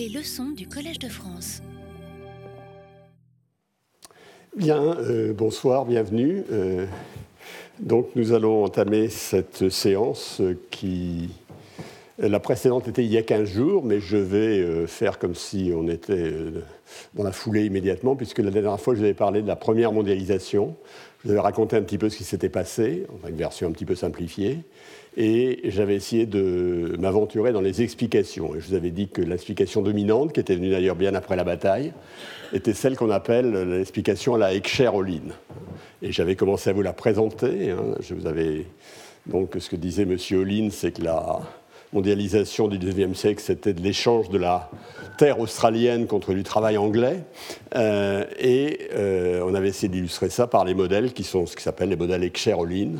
Les leçons du Collège de France. Bien, euh, bonsoir, bienvenue. Euh, donc nous allons entamer cette séance qui... La précédente était il y a 15 jours, mais je vais euh, faire comme si on était dans la foulée immédiatement, puisque la dernière fois je vous avais parlé de la première mondialisation. Je vous avais raconté un petit peu ce qui s'était passé, enfin une version un petit peu simplifiée et j'avais essayé de m'aventurer dans les explications. Et je vous avais dit que l'explication dominante, qui était venue d'ailleurs bien après la bataille, était celle qu'on appelle l'explication à la Heckscher-Ohlin. Et j'avais commencé à vous la présenter. Hein. Je vous avais donc ce que disait M. Ohlin, c'est que la mondialisation du XIXe siècle, c'était de l'échange de la terre australienne contre du travail anglais. Euh, et euh, on avait essayé d'illustrer ça par les modèles qui sont ce qui s'appelle les modèles Heckscher-Ohlin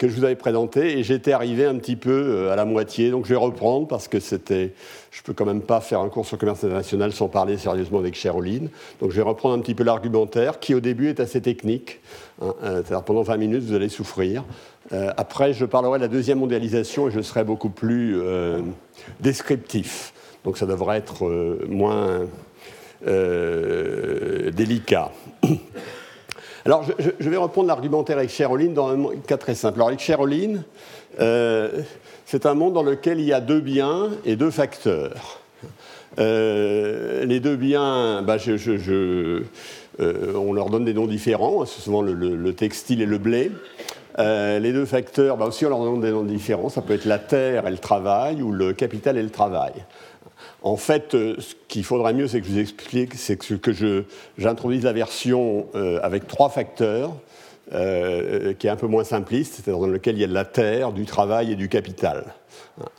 que je vous avais présenté et j'étais arrivé un petit peu euh, à la moitié. Donc je vais reprendre parce que c'était, je peux quand même pas faire un cours sur commerce international sans parler sérieusement avec Cheroline. Donc je vais reprendre un petit peu l'argumentaire qui au début est assez technique. Hein, euh, c'est-à-dire pendant 20 minutes vous allez souffrir. Euh, après je parlerai de la deuxième mondialisation et je serai beaucoup plus descriptif. Donc ça devrait être moins délicat. Alors, je, vais reprendre l'argumentaire avec Cheroline dans un cas très simple. Alors, avec Cheroline, euh, c'est un monde dans lequel il y a deux biens et deux facteurs. Euh, les deux biens, bah, euh, on leur donne des noms différents, c'est souvent le, textile et le blé. les deux facteurs, bah, aussi on leur donne des noms différents, ça peut être la terre et le travail ou le capital et le travail. En fait, euh, ce qu'il faudrait mieux, c'est que je vous explique, c'est que j'introduise la version euh, avec trois facteurs, euh, qui est un peu moins simpliste, c'est-à-dire dans lequel il y a de la terre, du travail et du capital.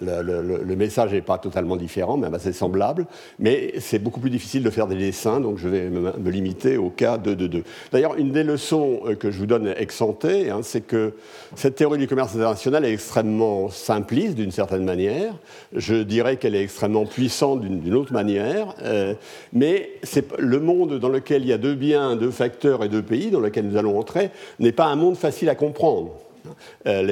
Le, message n'est pas totalement différent, même assez semblable, mais c'est beaucoup plus difficile de faire des dessins, donc je vais me, limiter au cas de 2. D'ailleurs, une des leçons euh, que je vous donne ex santé, hein, c'est que cette théorie du commerce international est extrêmement simpliste d'une certaine manière. Je dirais qu'elle est extrêmement puissante d'une autre manière, euh, mais le monde dans lequel il y a deux biens, deux facteurs et deux pays, dans lequel nous allons entrer, n'est pas un monde facile à comprendre. Euh,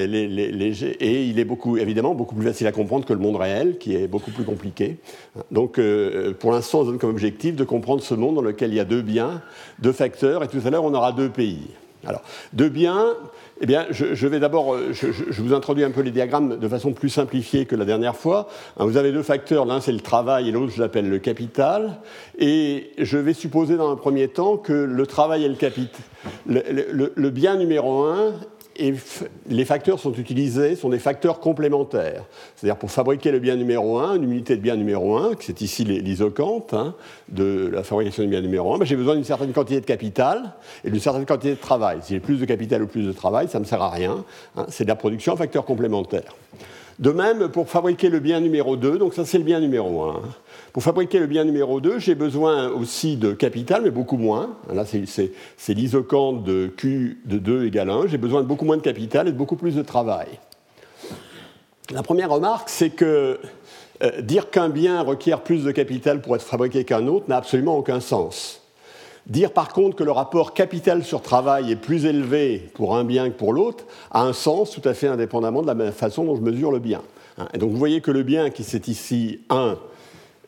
et il est évidemment beaucoup plus facile à comprendre que le monde réel, qui est beaucoup plus compliqué. Donc, euh, pour l'instant, on donne comme objectif de comprendre ce monde dans lequel il y a deux biens, deux facteurs, et tout à l'heure, on aura deux pays. Alors, deux biens, eh bien, je, vais d'abord, euh, je, vous introduis un peu les diagrammes de façon plus simplifiée que la dernière fois. Hein, vous avez deux facteurs, l'un c'est le travail et l'autre je l'appelle le capital. Et je vais supposer dans un premier temps que le travail et le capital, le bien numéro un et les facteurs sont utilisés, sont des facteurs complémentaires. C'est-à-dire pour fabriquer le bien numéro 1, une unité de bien numéro 1, c'est ici l'isocante hein, de la fabrication du bien numéro 1, ben, j'ai besoin d'une certaine quantité de capital et d'une certaine quantité de travail. Si j'ai plus de capital ou plus de travail, ça ne me sert à rien. Hein. c'est de la production en facteurs complémentaires. De même, pour fabriquer le bien numéro 2, donc ça c'est le bien numéro 1. Pour fabriquer le bien numéro 2, j'ai besoin aussi de capital, mais beaucoup moins. Là, c'est l'isocante de Q de 2 égale 1. J'ai besoin de beaucoup moins de capital et de beaucoup plus de travail. La première remarque, c'est que euh, dire qu'un bien requiert plus de capital pour être fabriqué qu'un autre n'a absolument aucun sens. Dire par contre que le rapport capital sur travail est plus élevé pour un bien que pour l'autre a un sens tout à fait indépendamment de la façon dont je mesure le bien. Et donc vous voyez que le bien qui c'est ici 1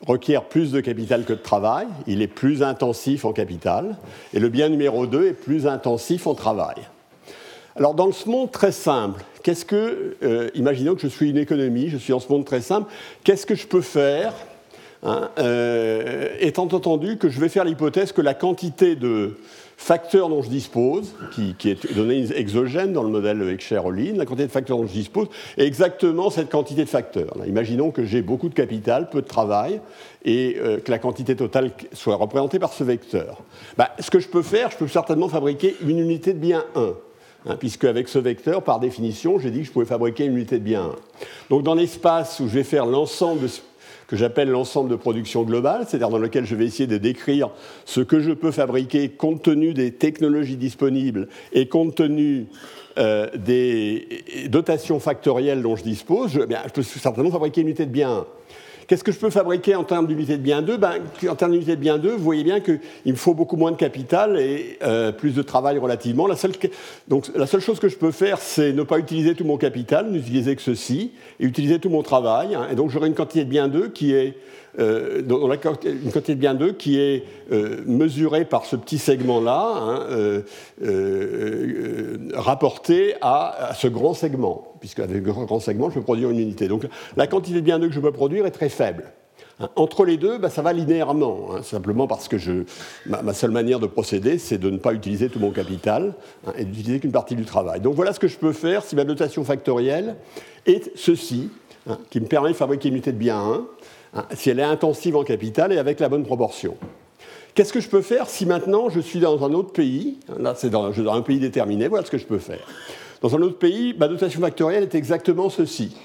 requiert plus de capital que de travail, il est plus intensif en capital, et le bien numéro 2 est plus intensif en travail. Alors dans ce monde très simple, qu'est-ce que, euh, imaginons que je suis une économie, je suis en ce monde très simple, qu'est-ce que je peux faire, hein, euh, étant entendu que je vais faire l'hypothèse que la quantité de facteurs dont je dispose, qui, est donnée exogène dans le modèle Heckscher-Ohlin, la quantité de facteurs dont je dispose, est exactement cette quantité de facteurs. imaginons que j'ai beaucoup de capital, peu de travail, et euh, que la quantité totale soit représentée par ce vecteur. Bah, ce que je peux faire, je peux certainement fabriquer une unité de bien 1. Hein, puisque avec ce vecteur, par définition, j'ai dit que je pouvais fabriquer une unité de bien 1. Donc dans l'espace où je vais faire l'ensemble de que j'appelle l'ensemble de production globale, c'est-à-dire dans lequel je vais essayer de décrire ce que je peux fabriquer compte tenu des technologies disponibles et compte tenu euh, des dotations factorielles dont je dispose, je, je peux certainement fabriquer une unité de bien 1. Qu'est-ce que je peux fabriquer en termes d'unité de bien 2 ben, En termes d'unité de bien 2, vous voyez bien qu'il me faut beaucoup moins de capital et euh, plus de travail relativement. La seule, chose que je peux faire, c'est ne pas utiliser tout mon capital, n'utiliser que ceci, et utiliser tout mon travail. Hein. et donc j'aurai une quantité de bien 2 qui est euh, dans la, une quantité de bien 2 qui est euh, mesurée par ce petit segment-là, hein, euh, rapporté à, ce grand segment, puisque avec le grand segment, je peux produire une unité. Donc la quantité de bien 2 que je peux produire est très faible. Hein, entre les deux, bah, ça va linéairement, hein, simplement parce que je, ma, seule manière de procéder, c'est de ne pas utiliser tout mon capital et d'utiliser qu'une partie du travail. Donc voilà ce que je peux faire si ma notation factorielle est ceci, qui me permet de fabriquer une unité de bien 1 Hein, si elle est intensive en capital et avec la bonne proportion. Qu'est-ce que je peux faire si maintenant je suis dans un autre pays hein, Là, c'est dans, un pays déterminé, voilà ce que je peux faire. Dans un autre pays, ma dotation factorielle est exactement ceci.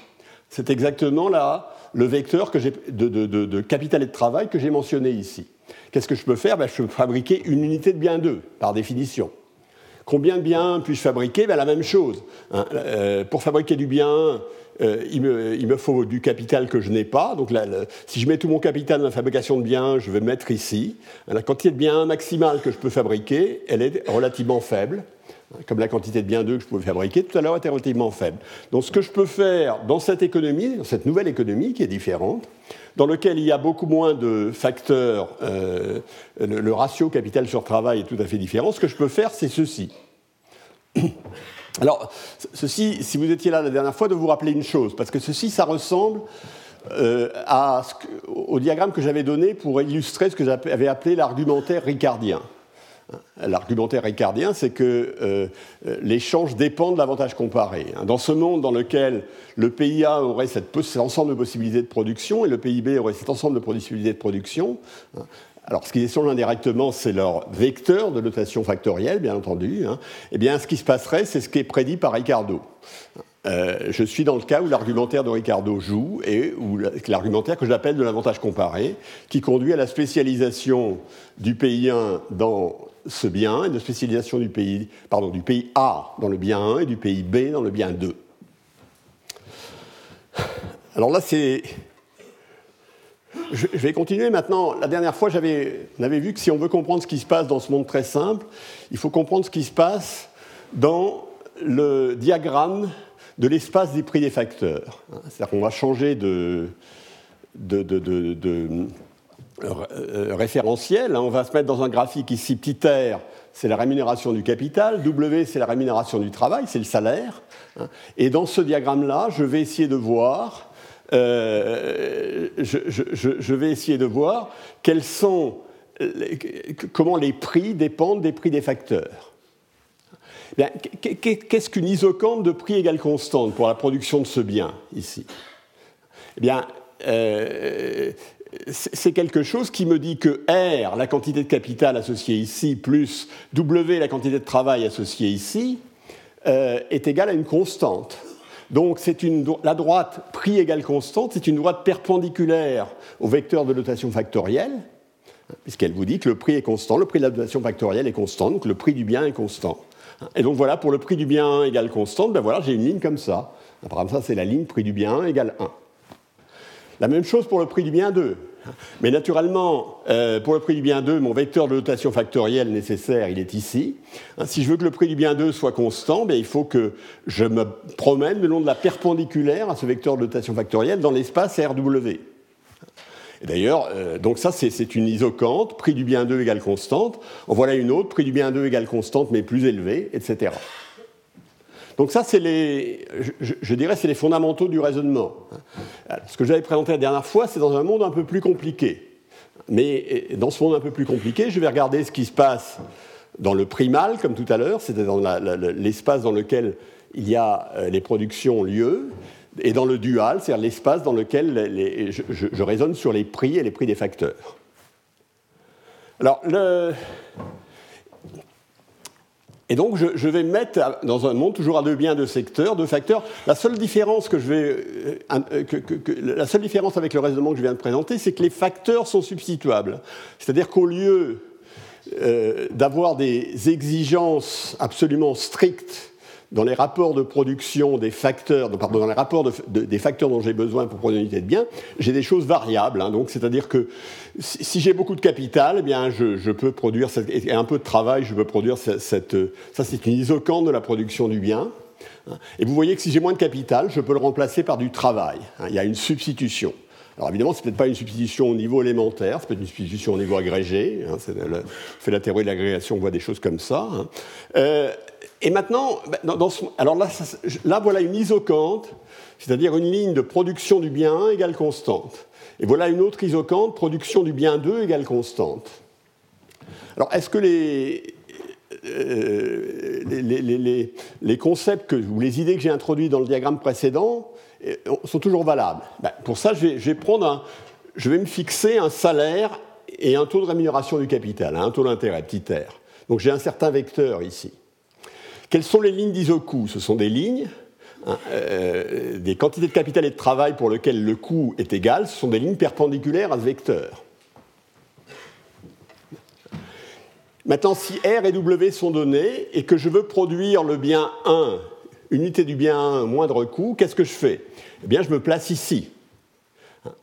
C'est exactement là le vecteur que de, de, capital et de travail que j'ai mentionné ici. Qu'est-ce que je peux faire? Ben, Je peux fabriquer une unité de bien 2, par définition. Combien de biens puis-je fabriquer ben, La même chose. Hein. Euh, pour fabriquer du bien, euh, il, me, faut du capital que je n'ai pas. Donc si je mets tout mon capital dans la fabrication de biens, je vais mettre ici. La quantité de biens maximale que je peux fabriquer, elle est relativement faible. Comme la quantité de biens 2 que je pouvais fabriquer tout à l'heure était relativement faible. Donc ce que je peux faire dans cette économie, dans cette nouvelle économie qui est différente, dans laquelle il y a beaucoup moins de facteurs, euh, le ratio capital sur travail est tout à fait différent, ce que je peux faire, c'est ceci. Alors, ceci, si vous étiez là la dernière fois, de vous rappeler une chose, parce que ceci, ça ressemble euh, au diagramme que j'avais donné pour illustrer ce que j'avais appelé l'argumentaire ricardien. L'argumentaire ricardien, c'est que euh, l'échange dépend de l'avantage comparé. Dans ce monde dans lequel le pays A aurait cet ensemble de possibilités de production et le pays B aurait cet ensemble de possibilités de production, alors, ce qui échange indirectement, c'est leur vecteur de notation factorielle, bien entendu. Hein. Eh bien, ce qui se passerait, c'est ce qui est prédit par Ricardo. Euh, je suis dans le cas où l'argumentaire de Ricardo joue et où l'argumentaire que j'appelle de l'avantage comparé, qui conduit à la spécialisation du pays 1 dans ce bien et de spécialisation du pays, pardon, du pays A dans le bien 1 et du pays B dans le bien 2. Alors là, c'est je, vais continuer maintenant. La dernière fois, on avait vu que si on veut comprendre ce qui se passe dans ce monde très simple, il faut comprendre ce qui se passe dans le diagramme de l'espace des prix des facteurs. C'est-à-dire qu'on va changer de, référentiel. On va se mettre dans un graphique ici, petit r, c'est la rémunération du capital, W, c'est la rémunération du travail, c'est le salaire. Et dans ce diagramme-là, je vais essayer de voir euh, je, vais essayer de voir quels sont, comment les prix dépendent des prix des facteurs. Qu'est-ce qu'une isocante de prix égale constante pour la production de ce bien ici? Eh bien, euh, c'est quelque chose qui me dit que R, la quantité de capital associée ici, plus W, la quantité de travail associée ici, euh, est égale à une constante. Donc la droite prix égale constante, c'est une droite perpendiculaire au vecteur de notation factorielle, puisqu'elle vous dit que le prix est constant, le prix de la notation factorielle est constant, donc le prix du bien est constant. Et donc voilà, pour le prix du bien égale constante, ben voilà, j'ai une ligne comme ça. Par exemple, ça, c'est la ligne prix du bien égale 1. La même chose pour le prix du bien 2. Mais naturellement, euh, pour le prix du bien 2, mon vecteur de notation factorielle nécessaire, il est ici. Hein, si je veux que le prix du bien 2 soit constant, ben, il faut que je me promène le long de la perpendiculaire à ce vecteur de notation factorielle dans l'espace RW. D'ailleurs, euh, donc ça, c'est une isocante, prix du bien 2 égale constante. En voilà une autre, prix du bien 2 égale constante, mais plus élevée, etc. Donc ça, c'est les, je, dirais, c'est les fondamentaux du raisonnement. Ce que j'avais présenté la dernière fois, c'est dans un monde un peu plus compliqué. Mais dans ce monde un peu plus compliqué, je vais regarder ce qui se passe dans le primal, comme tout à l'heure, c'est dans l'espace dans lequel il y a euh, les productions lieu, et dans le dual, c'est-à-dire l'espace dans lequel je, raisonne sur les prix et les prix des facteurs. Alors, le, et donc, je, vais mettre dans un monde toujours à deux biens, deux secteurs, deux facteurs. La seule différence que je vais, euh, euh, la seule différence avec le raisonnement que je viens de présenter, c'est que les facteurs sont substituables. C'est-à-dire qu'au lieu euh, d'avoir des exigences absolument strictes dans les rapports de production des facteurs, dans les rapports des facteurs dont j'ai besoin pour produire une unité de bien, j'ai des choses variables. Hein. donc, c'est-à-dire que si, j'ai beaucoup de capital, eh bien, je, peux produire et un peu de travail, je peux produire cette, ça, c'est une isocante de la production du bien. Hein. Et vous voyez que si j'ai moins de capital, je peux le remplacer par du travail. Hein. il y a une substitution. Alors évidemment, ce n'est peut-être pas une substitution au niveau élémentaire, c'est peut-être une substitution au niveau agrégé. Hein, fait la théorie de l'agrégation, on voit des choses comme ça. Hein. Euh, et maintenant, ben, alors là, là, voilà une isocante, c'est-à-dire une ligne de production du bien 1 égale constante. Et voilà une autre isocante, production du bien 2 égale constante. Alors, est-ce que les, euh, les, concepts ou les idées que j'ai introduites dans le diagramme précédent sont toujours valables ben, Pour ça, je vais, me fixer un salaire et un taux de rémunération du capital, un taux d'intérêt, petit r. Donc j'ai un certain vecteur ici. Quelles sont les lignes d'isocoût Ce sont des lignes, hein, euh, des quantités de capital et de travail pour lesquelles le coût est égal, ce sont des lignes perpendiculaires à ce vecteur. Maintenant, si R et W sont donnés et que je veux produire le bien 1, unité du bien 1, moindre coût, qu'est-ce que je fais? Eh bien, je me place ici.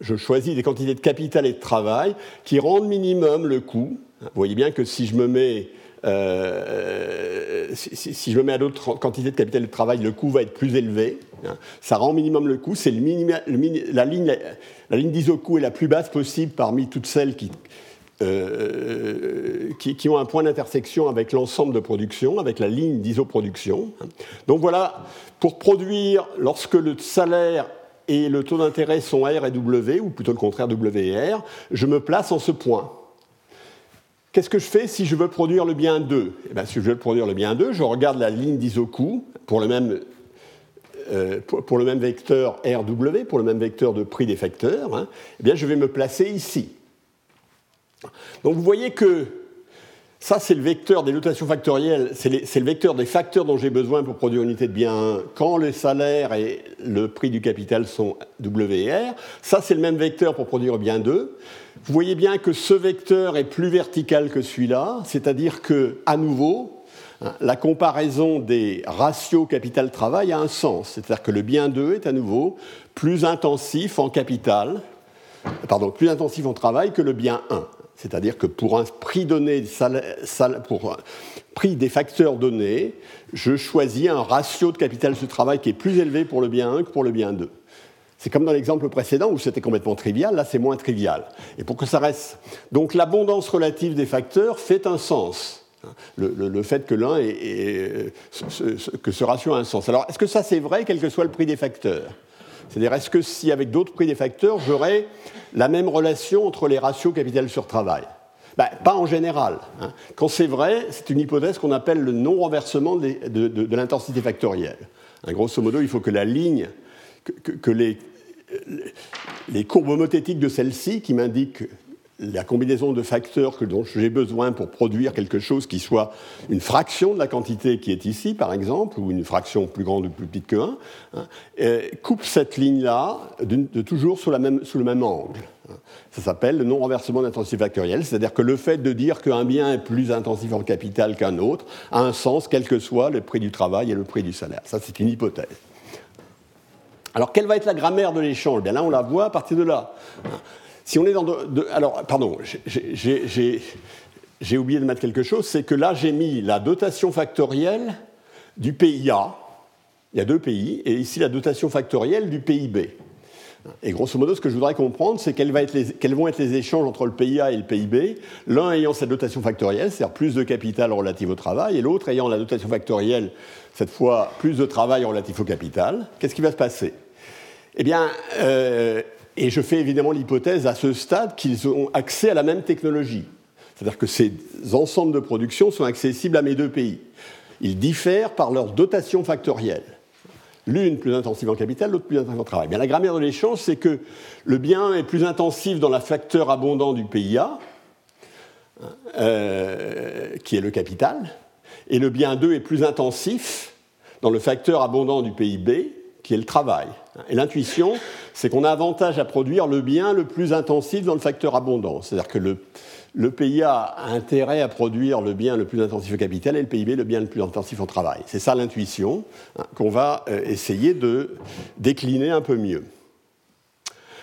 Je choisis des quantités de capital et de travail qui rendent minimum le coût. Vous voyez bien que si je me mets euh, si, je me mets à d'autres quantités de capital et de travail, le coût va être plus élevé. Ça rend minimum le coût. C'est le la ligne, la est la plus basse possible parmi toutes celles qui, euh, qui, ont un point d'intersection avec l'ensemble de production, avec la ligne d'isoproduction. Donc voilà, pour produire, lorsque le salaire et le taux d'intérêt sont R et W, ou plutôt le contraire W et R, je me place en ce point. Qu'est-ce que je fais si je veux produire le bien 2 eh bien, Si je veux produire le bien 2, je regarde la ligne d'iso-coût pour le même euh, le même vecteur RW, pour le même vecteur de prix des facteurs, hein, eh bien, je vais me placer ici. Donc vous voyez que ça, c'est le vecteur des notations factorielles, c'est le vecteur des facteurs dont j'ai besoin pour produire une unité de bien 1 quand le salaire et le prix du capital sont W et R. Ça, c'est le même vecteur pour produire bien 2. Vous voyez bien que ce vecteur est plus vertical que celui-là, c'est-à-dire que, à nouveau, hein, la comparaison des ratios capital-travail a un sens. C'est-à-dire que le bien 2 est à nouveau plus intensif en capital, pardon, plus intensif en travail que le bien 1. C'est-à-dire que pour un prix donné, pour prix des facteurs donnés, je choisis un ratio de capital sur travail qui est plus élevé pour le bien 1 que pour le bien 2. C'est comme dans l'exemple précédent où c'était complètement trivial, là c'est moins trivial. Et pour que ça reste. Donc l'abondance relative des facteurs fait un sens. Le, fait que l'un que ce ratio a un sens. Alors est-ce que ça c'est vrai quel que soit le prix des facteurs? C'est-à-dire, est-ce que si avec d'autres prix des facteurs, j'aurais la même relation entre les ratios capital sur travail? Ben, Pas en général. Hein. Quand c'est vrai, c'est une hypothèse qu'on appelle le non-renversement de, l'intensité factorielle. Hein, grosso modo, il faut que la ligne, que, les, les courbes homothétiques de celle-ci, qui m'indiquent la combinaison de facteurs que, dont j'ai besoin pour produire quelque chose qui soit une fraction de la quantité qui est ici, par exemple, ou une fraction plus grande ou plus petite que 1, hein, coupe cette ligne-là de, toujours sous, le même angle. Ça s'appelle le non-renversement d'intensité factorielle, c'est-à-dire que le fait de dire qu'un bien est plus intensif en capital qu'un autre a un sens, quel que soit le prix du travail et le prix du salaire. Ça, c'est une hypothèse. Alors, quelle va être la grammaire de l'échange? Bien là, on la voit à partir de là. Si on est dans. alors, pardon, j'ai oublié de mettre quelque chose, c'est que là, j'ai mis la dotation factorielle du PIA. Il y a deux pays, et ici la dotation factorielle du PIB. Et grosso modo, ce que je voudrais comprendre, c'est quels, vont être les échanges entre le PIA et le PIB, l'un ayant cette dotation factorielle, c'est-à-dire plus de capital relatif au travail, et l'autre ayant la dotation factorielle, cette fois plus de travail relatif au capital. Qu'est-ce qui va se passer? Eh bien, euh, et je fais évidemment l'hypothèse à ce stade qu'ils ont accès à la même technologie. C'est-à-dire que ces ensembles de production sont accessibles à mes deux pays. Ils diffèrent par leur dotation factorielle. L'une plus intensive en capital, l'autre plus intensive en travail. Bien, la grammaire de l'échange, c'est que le bien est plus intensif dans le facteur abondant du PIA, euh, qui est le capital, et le bien 2 est plus intensif dans le facteur abondant du PIB, qui est le travail. Et l'intuition, c'est qu'on a avantage à produire le bien le plus intensif dans le facteur abondant. C'est-à-dire que le, le PIA a intérêt à produire le bien le plus intensif au capital et le PIB le bien le plus intensif au travail. C'est ça l'intuition hein, qu'on va euh, essayer de décliner un peu mieux.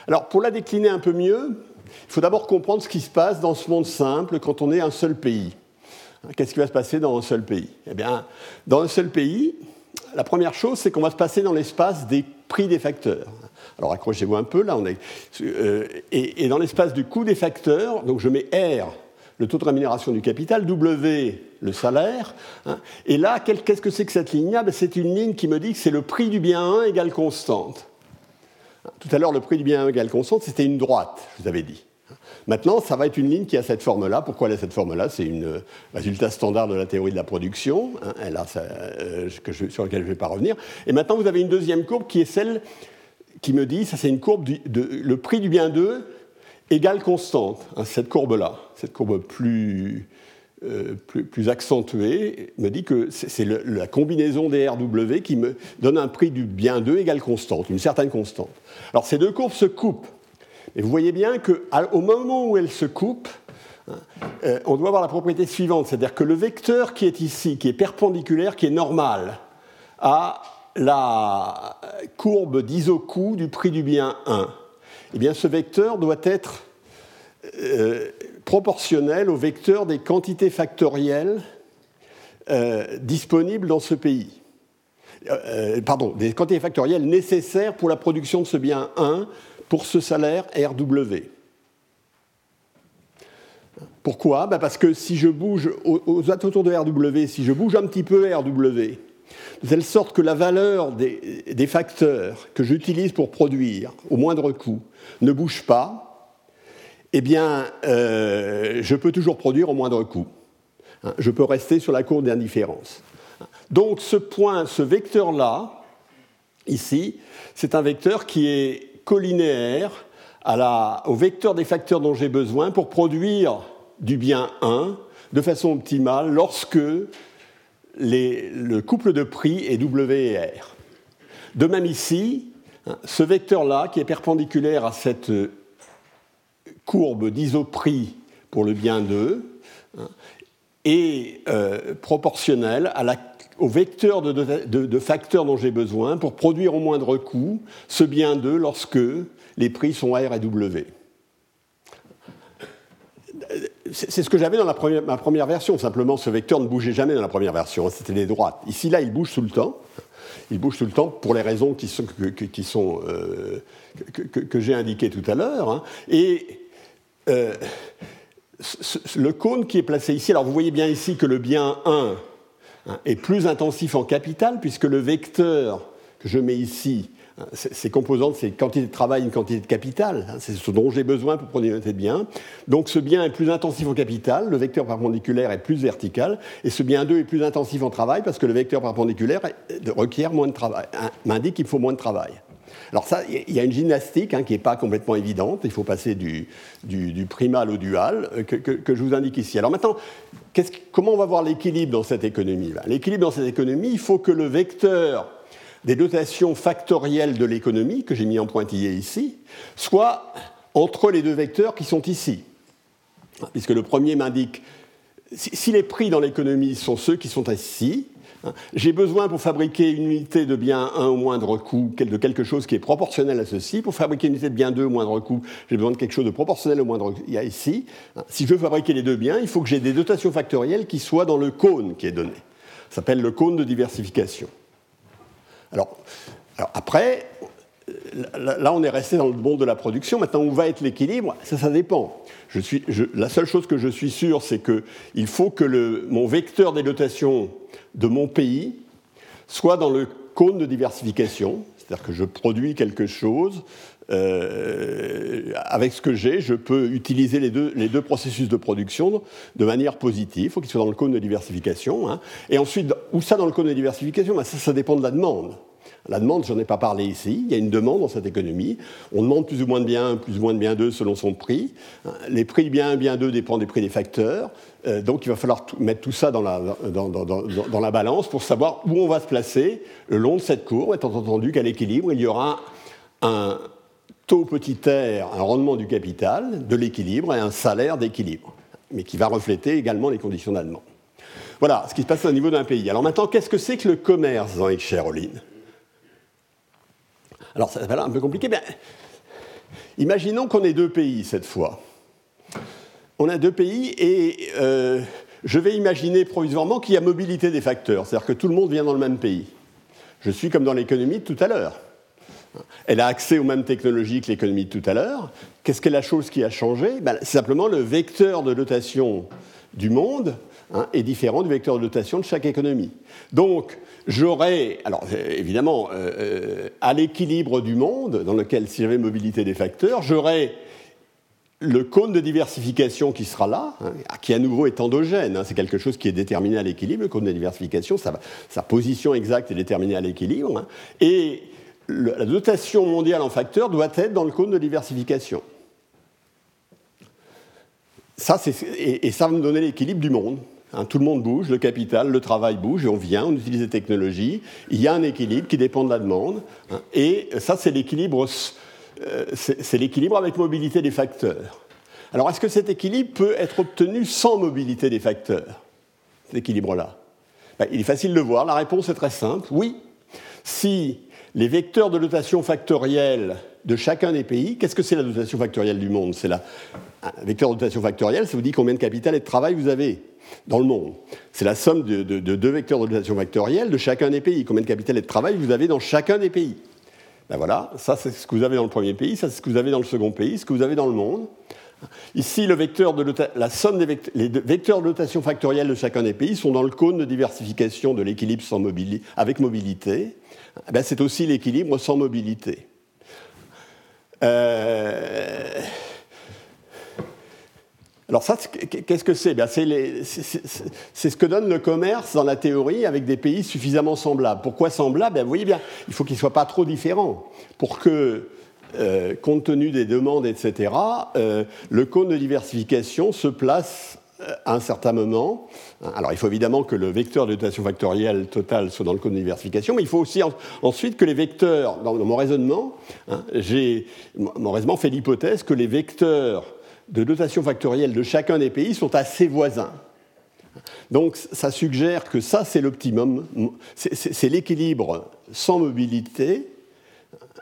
Alors pour la décliner un peu mieux, il faut d'abord comprendre ce qui se passe dans ce monde simple quand on est un seul pays. Qu'est-ce qui va se passer dans un seul pays? Eh bien, dans un seul pays, la première chose, c'est qu'on va se passer dans l'espace des prix des facteurs. Alors accrochez-vous un peu, là, on est. Euh, et, dans l'espace du coût des facteurs, donc je mets R, le taux de rémunération du capital, W, le salaire. Hein. et là, qu'est-ce que c'est que cette ligne-là? Ben, C'est une ligne qui me dit que c'est le prix du bien 1 égale constante. Tout à l'heure, le prix du bien 1 égale constante, c'était une droite, je vous avais dit. Maintenant, ça va être une ligne qui a cette forme-là. Pourquoi elle a cette forme-là? C'est un euh, résultat standard de la théorie de la production, hein, elle a euh, sur laquelle je ne vais pas revenir. Et maintenant, vous avez une deuxième courbe qui est celle qui me dit, ça c'est une courbe, le prix du bien 2 égale constante. Hein, cette courbe-là, cette courbe plus, euh, plus, accentuée, me dit que c'est la combinaison des RW qui me donne un prix du bien 2 égale constante, une certaine constante. Alors ces deux courbes se coupent. Et vous voyez bien qu'au moment où elles se coupent, hein, euh, on doit avoir la propriété suivante, c'est-à-dire que le vecteur qui est ici, qui est perpendiculaire, qui est normal, à la courbe d'isocoup du prix du bien 1, eh bien ce vecteur doit être euh, proportionnel au vecteur des quantités factorielles euh, disponibles dans ce pays. pardon, des quantités factorielles nécessaires pour la production de ce bien 1 pour ce salaire RW. Pourquoi? Ben Parce que si je bouge aux, aux autour de RW, si je bouge un petit peu RW, de telle sorte que la valeur des, facteurs que j'utilise pour produire au moindre coût ne bouge pas, eh bien, euh, je peux toujours produire au moindre coût. Hein, je peux rester sur la courbe d'indifférence. Donc ce point, ce vecteur-là, ici, c'est un vecteur qui est collinéaire au vecteur des facteurs dont j'ai besoin pour produire du bien 1 de façon optimale lorsque le couple de prix est W et R. De même ici, hein, ce vecteur-là, qui est perpendiculaire à cette courbe d'isoprix pour le bien 2, hein, est euh, proportionnel au vecteur de, facteurs dont j'ai besoin pour produire au moindre coût ce bien 2 lorsque les prix sont R et W. C'est ce que j'avais dans ma première version. Simplement, ce vecteur ne bougeait jamais dans la première version. C'était les droites. Ici, là, il bouge tout le temps. Il bouge tout le temps pour les raisons euh, que, j'ai indiquées tout à l'heure. Hein. Et euh, le cône qui est placé ici, alors vous voyez bien ici que le bien 1 Hein, est plus intensif en capital, puisque le vecteur que je mets ici, ces composantes, c'est quantité de travail, une quantité de capital, hein, c'est ce dont j'ai besoin pour produire de bien. Donc ce bien est plus intensif en capital, le vecteur perpendiculaire est plus vertical, et ce bien 2 est plus intensif en travail parce que le vecteur perpendiculaire requiert moins de travail, m'indique qu'il faut moins de travail. Alors ça, il y a une gymnastique hein, qui n'est pas complètement évidente. Il faut passer du, primal au dual euh, que, je vous indique ici. Alors maintenant, comment on va voir l'équilibre dans cette économie L'équilibre dans cette économie, il faut que le vecteur des dotations factorielles de l'économie, que j'ai mis en pointillé ici, soit entre les deux vecteurs qui sont ici. Puisque le premier m'indique, si les prix dans l'économie sont ceux qui sont ici, j'ai besoin pour fabriquer une unité de bien 1 au moindre coût de quelque chose qui est proportionnel à ceci. Pour fabriquer une unité de bien 2 au moindre coût, j'ai besoin de quelque chose de proportionnel au moindre Il y a ici. Si je veux fabriquer les deux biens, il faut que j'ai des dotations factorielles qui soient dans le cône qui est donné. Ça s'appelle le cône de diversification. Alors, après, là, on est resté dans le monde de la production. Maintenant, où va être l'équilibre? Ça, ça dépend. La seule chose que je suis sûr, c'est qu'il faut que mon vecteur des dotations de mon pays soit dans le cône de diversification, c'est-à-dire que je produis quelque chose, euh, avec ce que j'ai, je peux utiliser les deux, deux, processus de production de manière positive. Il faut qu'il soit dans le cône de diversification. Hein. Et ensuite, où ça dans le cône de diversification? Ben, ça, ça dépend de la demande. La demande, je n'en ai pas parlé ici, il y a une demande dans cette économie. On demande plus ou moins de bien 1, plus ou moins de bien 2 selon son prix. Les prix de bien 1, bien 2 dépendent des prix des facteurs. Euh, donc il va falloir mettre tout ça dans la, dans, la, balance pour savoir où on va se placer le long de cette courbe, étant entendu qu'à l'équilibre, il y aura un taux petit r, un rendement du capital, de l'équilibre et un salaire d'équilibre, mais qui va refléter également les conditions de Voilà ce qui se passe au niveau d'un pays. Alors maintenant, qu'est-ce que c'est que le commerce dans Cheroline alors, ça va l'air un peu compliqué, mais imaginons qu'on ait deux pays cette fois. On a deux pays et euh, je vais imaginer provisoirement qu'il y a mobilité des facteurs, c'est-à-dire que tout le monde vient dans le même pays. Je suis comme dans l'économie tout à l'heure. Elle a accès aux mêmes technologies que l'économie de tout à l'heure. Qu'est-ce que la chose qui a changé? Ben, C'est simplement le vecteur de dotation du monde hein, est différent du vecteur de dotation de chaque économie. Donc, j'aurais, alors évidemment, euh, euh, à l'équilibre du monde, dans lequel, si j'avais mobilité des facteurs, j'aurais le cône de diversification qui sera là, hein, qui à nouveau est endogène, hein, c'est quelque chose qui est déterminé à l'équilibre, le cône de diversification, sa position exacte est déterminée à l'équilibre, et la dotation mondiale en facteurs doit être dans le cône de diversification. Ça, et, et, ça va nous donner l'équilibre du monde. tout le monde bouge, le capital, le travail bouge, et on vient, on utilise des technologies. Il y a un équilibre qui dépend de la demande. et ça, c'est l'équilibre euh, c'est l'équilibre avec mobilité des facteurs. Alors, est-ce que cet équilibre peut être obtenu sans mobilité des facteurs Cet équilibre-là? Ben, Il est facile de voir. La réponse est très simple. Oui. Si les vecteurs de dotation factorielle de chacun des pays, qu'est-ce que c'est la dotation factorielle du monde? C'est la un vecteur de dotation factorielle, ça vous dit combien de capital et de travail vous avez dans le monde? C'est la somme de, de, deux vecteurs de dotation factorielle de chacun des pays. Combien de capital et de travail vous avez dans chacun des pays? Ben voilà, ça c'est ce que vous avez dans le premier pays, ça c'est ce que vous avez dans le second pays, ce que vous avez dans le monde. Ici, le vecteur de la somme des les vecteurs de notation factorielle de chacun des pays sont dans le cône de diversification de l'équilibre avec mobilité. Ben, c'est aussi l'équilibre sans mobilité. Euh, alors ça, qu'est-ce que c'est? C'est ce que donne le commerce dans la théorie avec des pays suffisamment semblables. Pourquoi semblables? Ben, Vous voyez bien, il faut qu'ils ne soient pas trop différents pour que, euh, compte tenu des demandes, etc., euh, le cône de diversification se place euh, à un certain moment. Alors il faut évidemment que le vecteur de dotation factorielle totale soit dans le cône de diversification, mais il faut aussi ensuite que les vecteurs, dans, mon raisonnement, hein, mon raisonnement fait l'hypothèse que les vecteurs de dotation factorielle de chacun des pays sont assez voisins. Donc ça suggère que ça, c'est l'optimum, c'est l'équilibre sans mobilité.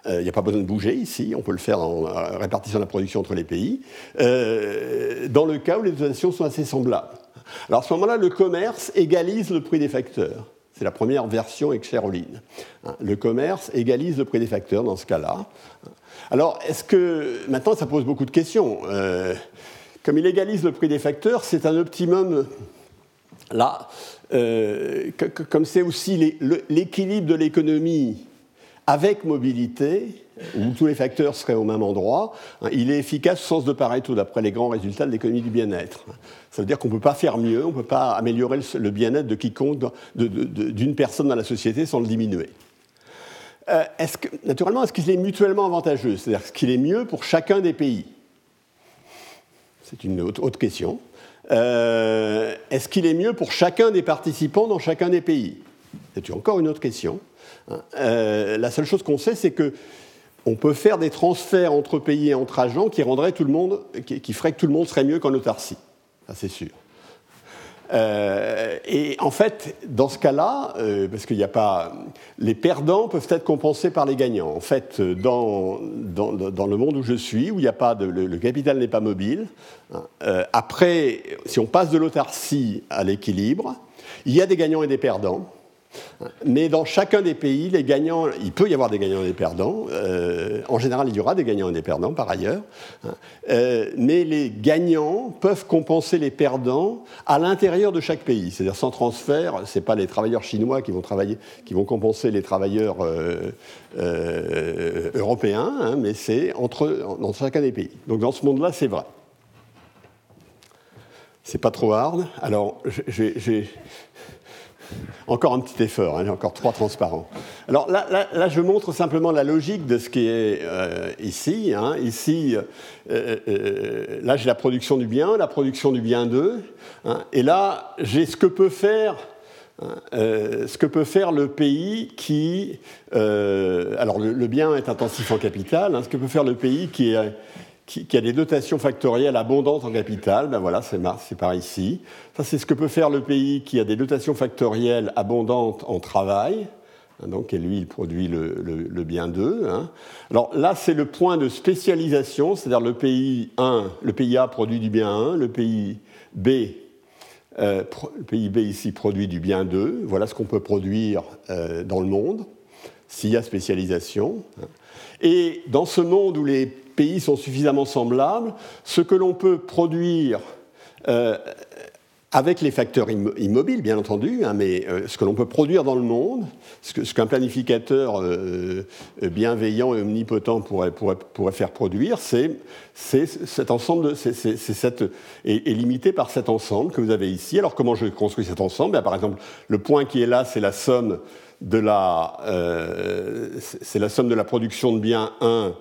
Euh, il n'y a pas besoin de bouger ici, on peut le faire en répartissant la production entre les pays, euh, dans le cas où les dotations sont assez semblables. Alors à ce moment-là, le commerce égalise le prix des facteurs. C'est la première version avec Cheroline. Le commerce égalise le prix des facteurs dans ce cas-là. Alors, est-ce que. Maintenant, ça pose beaucoup de questions. Euh, comme il égalise le prix des facteurs, c'est un optimum. Là, comme c'est aussi l'équilibre de l'économie avec mobilité, où tous les facteurs seraient au même endroit, hein, il est efficace au sens de Pareto, d'après les grands résultats de l'économie du bien-être. Ça veut dire qu'on ne peut pas faire mieux, on ne peut pas améliorer le bien-être de quiconque, d'une personne dans la société sans le diminuer. Euh, est-ce que, naturellement, est-ce qu'il est mutuellement avantageux? C'est-à-dire, est-ce qu'il est mieux pour chacun des pays? C'est une autre, question. Euh, est-ce qu'il est mieux pour chacun des participants dans chacun des pays? C'est encore une autre question. Euh, la seule chose qu'on sait, c'est que on peut faire des transferts entre pays et entre agents qui rendraient tout le monde, qui, qui feraient que tout le monde serait mieux qu'en autarcie. Ça, c'est sûr. Euh, et en fait, dans ce cas-là, euh, parce qu'il n'y a pas. Les perdants peuvent être compensés par les gagnants. En fait, dans, dans, le monde où je suis, où il a pas le, capital n'est pas mobile, hein, après, si on passe de l'autarcie à l'équilibre, il y a des gagnants et des perdants. Mais dans chacun des pays, les gagnants, il peut y avoir des gagnants et des perdants. Euh, en général, il y aura des gagnants et des perdants par ailleurs. Euh, mais les gagnants peuvent compenser les perdants à l'intérieur de chaque pays. C'est-à-dire sans transfert, ce n'est pas les travailleurs chinois qui vont, travailler, qui vont compenser les travailleurs euh, européens, hein, mais c'est entre, dans chacun des pays. Donc dans ce monde-là, c'est vrai. C'est pas trop hard. Alors, j'ai encore un petit effort, hein, encore trois transparents. Alors là, je montre simplement la logique de ce qui est euh, ici. Hein. Ici, euh, euh, là j'ai la production du bien, la production du bien 2, hein. et là j'ai ce que peut faire ce que peut faire le pays qui. alors, le, bien est intensif en capital. ce que peut faire le pays qui est, qui, a des dotations factorielles abondantes en capital, ben voilà, c'est par ici. Ça, c'est ce que peut faire le pays qui a des dotations factorielles abondantes en travail. Hein, donc, et lui, il produit le, bien 2. Hein. Alors là, c'est le point de spécialisation, c'est-à-dire le pays 1, le pays A produit du bien 1, le pays B, euh, le pays B ici produit du bien 2. Voilà ce qu'on peut produire euh, dans le monde s'il y a spécialisation. Hein. Et dans ce monde où les pays sont suffisamment semblables, ce que l'on peut produire euh, avec les facteurs immobiles, bien entendu, hein, mais euh, ce que l'on peut produire dans le monde, ce qu'un planificateur euh, bienveillant et omnipotent pourrait, faire produire, c'est cet ensemble, est, limité par cet ensemble que vous avez ici. Alors comment je construis cet ensemble? Par exemple, le point qui est là, c'est la somme de la, c'est la somme de la production de biens 1